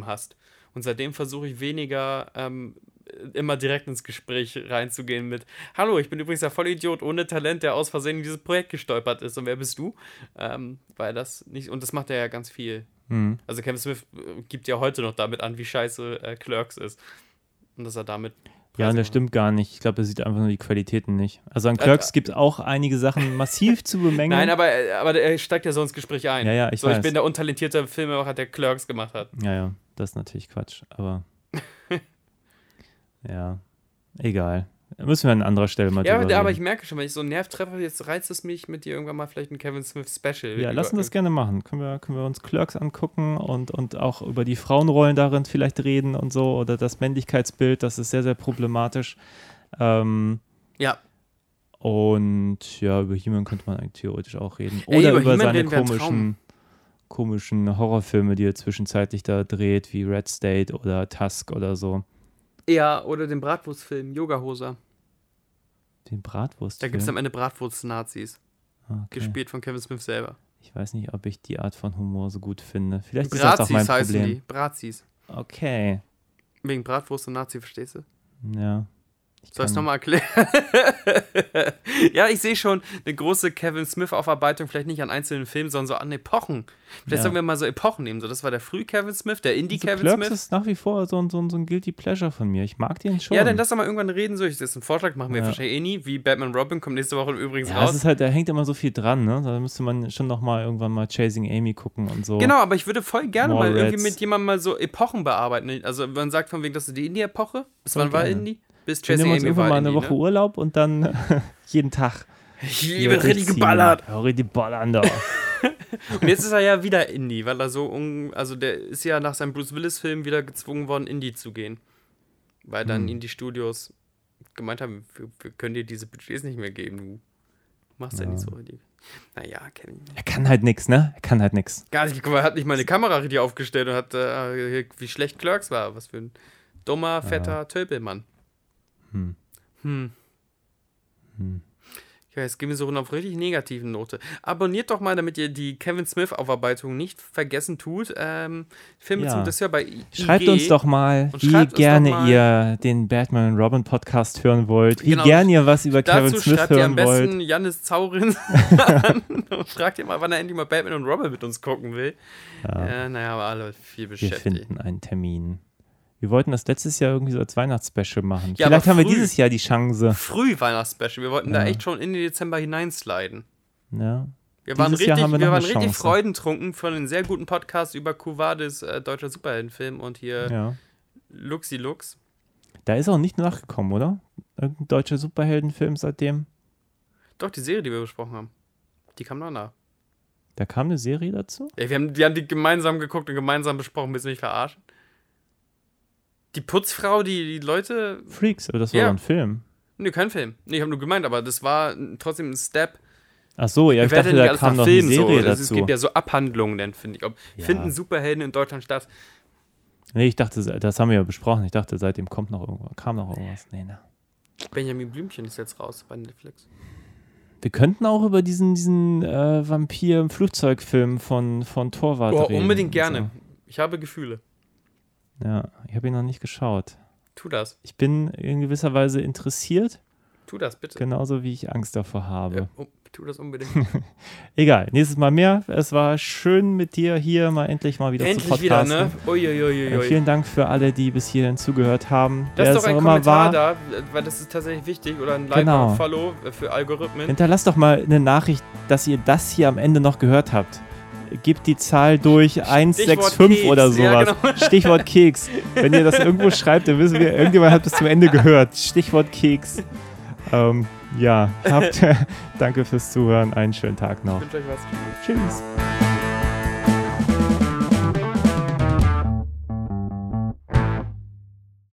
ähm, hast. Und seitdem versuche ich weniger ähm, immer direkt ins Gespräch reinzugehen mit Hallo, ich bin übrigens der Vollidiot ohne Talent, der aus Versehen in dieses Projekt gestolpert ist. Und wer bist du? Ähm, weil das nicht, und das macht er ja ganz viel. Hm. Also Kevin Smith äh, gibt ja heute noch damit an, wie scheiße äh, Clerks ist. Und dass er damit. Ja, Preise das stimmt gar nicht. Ich glaube, er sieht einfach nur die Qualitäten nicht. Also an Äh, Clerks gibt es auch einige Sachen massiv zu bemängeln. Nein, aber, äh, aber er steigt ja so ins Gespräch ein. Ja, ja, ich so, ich weiß. bin der untalentierte Filmemacher, der Clerks gemacht hat. Ja, ja, das ist natürlich Quatsch, aber ja, egal. Müssen wir an anderer Stelle mal Ja, aber, ich merke schon, wenn ich so einen Nerv treffe, jetzt reizt es mich mit dir irgendwann mal vielleicht ein Kevin Smith Special. Ja, über- lassen das gerne machen. Können wir, können wir uns Clerks angucken und, und auch über die Frauenrollen darin vielleicht reden und so oder das Männlichkeitsbild, das ist sehr, sehr problematisch. Ähm, Ja, und ja, über He-Man könnte man eigentlich theoretisch auch reden. Ey, Oder über über, He-Man seine komischen, komischen Horrorfilme, die er zwischenzeitlich da dreht, wie Red State oder Tusk oder so. Ja, oder den Bratwurstfilm, Yoga-Hoser. Den Bratwurst. Da gibt es am Ende Bratwurst-Nazis, okay. gespielt von Kevin Smith selber. Ich weiß nicht, ob ich die Art von Humor so gut finde. Vielleicht ist das auch Brazis mein heißen Problem. die. Brazis. Okay. Wegen Bratwurst und Nazi, verstehst du? Ja. Soll ich es nochmal erklären? ja, ich sehe schon eine große Kevin Smith-Aufarbeitung, vielleicht nicht an einzelnen Filmen, sondern so an Epochen. Vielleicht Ja. sollen wir mal so Epochen nehmen. So, das war der Früh-Kevin Smith, der Also Indie-Kevin Clerks Smith. ist nach wie vor so ein, so, ein, so ein Guilty Pleasure von mir. Ich mag den schon. Ja, dann lass doch mal irgendwann reden. So, ich, das ist ein Vorschlag, machen wir Ja. wahrscheinlich eh nie. Wie Batman Robin kommt nächste Woche übrigens ja, es raus. ist halt, da hängt immer so viel dran, ne? Da müsste man schon noch mal irgendwann mal Chasing Amy gucken und so. Genau, aber ich würde voll gerne mal More irgendwie Reds. mit jemandem mal so Epochen bearbeiten. Also man sagt von wegen, das ist die Indie-Epoche. Bis wann war. Indie? Bis wir nehmen uns irgendwann mal eine Woche ne? Urlaub und dann jeden Tag. Ich liebe richtig geballert. Ja, richtig ballern da. Und jetzt ist er ja wieder Indie, weil er so, un also der ist ja nach seinem Bruce Willis-Film wieder gezwungen worden, Indie zu gehen. Weil dann Hm. Indie-Studios gemeint haben, wir, wir können dir diese Budgets nicht mehr geben, du machst ja, Ja. nicht so richtig. Naja, Kevin. er kann halt nix, ne? Er kann halt nix. Gar nicht, guck mal, er hat nicht mal eine Kamera richtig aufgestellt und hat, äh, wie schlecht Clerks war. Was für ein dummer, fetter Tölpelmann. Hm. Hm. Hm. Ja, jetzt gehen wir so auf richtig negativen Note. Abonniert doch mal, damit ihr die Kevin Smith-Aufarbeitung nicht vergessen tut. Ähm, Filme Ja. zum Dessert bei I- Schreibt IG. uns doch mal, wie gerne mal- ihr den Batman und Robin Podcast hören wollt, wie Genau. gern ihr was über Kevin Smith schreibt ihr am hören besten wollt. Jannis Zaurin an und fragt ihr mal, wann er endlich mal Batman und Robin mit uns gucken will. Ja, Äh, naja, aber alle viel wir beschäftigt. finden einen Termin. Wir wollten das letztes Jahr irgendwie so als Weihnachtsspecial machen. Ja, Vielleicht haben wir früh. dieses Jahr die Chance. Früh Weihnachtsspecial. Wir wollten da Ja. echt schon in den Dezember hineinsliden. Ja. Wir waren Dieses richtig, wir wir waren richtig freudentrunken von einem sehr guten Podcast über Kuvades äh, deutscher Superheldenfilm und hier ja. Luxi Lux. Da ist auch nicht nachgekommen, oder? Irgendein deutscher Superheldenfilm seitdem. Doch, die Serie, die wir besprochen haben. Die kam noch nach. Da kam eine Serie dazu? Ey, wir, haben, wir haben die gemeinsam geguckt und gemeinsam besprochen. Willst du mich verarschen? Die Putzfrau, die, die Leute. Freaks, aber das war Ja. ein Film. Nee, kein Film. Nee, ich habe nur gemeint, aber das war trotzdem ein Step. Ach so, ja, ich dachte, da kam noch eine Filmen Serie so? Es dazu. gibt ja so Abhandlungen, dann finde ich. Ob, Ja. Finden Superhelden in Deutschland statt? Nee, ich dachte, das haben wir ja besprochen. Ich dachte, seitdem kommt noch irgendwas, kam noch irgendwas. Nee, ne. Benjamin Blümchen ist jetzt raus bei Netflix. Wir könnten auch über diesen, diesen äh, Vampir-Flugzeugfilm von, von Torwart Oh, reden. unbedingt gerne. Ich habe Gefühle. Ja, ich habe ihn noch nicht geschaut. Tu das. Ich bin in gewisser Weise interessiert, Tu das bitte. genauso wie ich Angst davor habe. Ja, oh, tu das unbedingt. Egal, nächstes Mal mehr. Es war schön mit dir hier mal endlich mal wieder zu Endlich wieder, podcasten. ne? Uiuiuiui. Äh, vielen Dank für alle, die bis hierhin zugehört haben. Lass Wer doch es ein auch immer Kommentar war, da, weil das ist tatsächlich wichtig. Oder ein Like Genau. oder Follow für Algorithmen. Hinterlasst doch mal eine Nachricht, dass ihr das hier am Ende noch gehört habt. Gebt die Zahl durch 165 Keks. oder Ja, sowas. genau. Stichwort Keks. Wenn ihr das irgendwo schreibt, dann wissen wir, irgendjemand hat bis zum Ende gehört. Stichwort Keks. Ähm, ja, habt, danke fürs Zuhören. Einen schönen Tag noch. Ich wünsche euch was. Tschüss.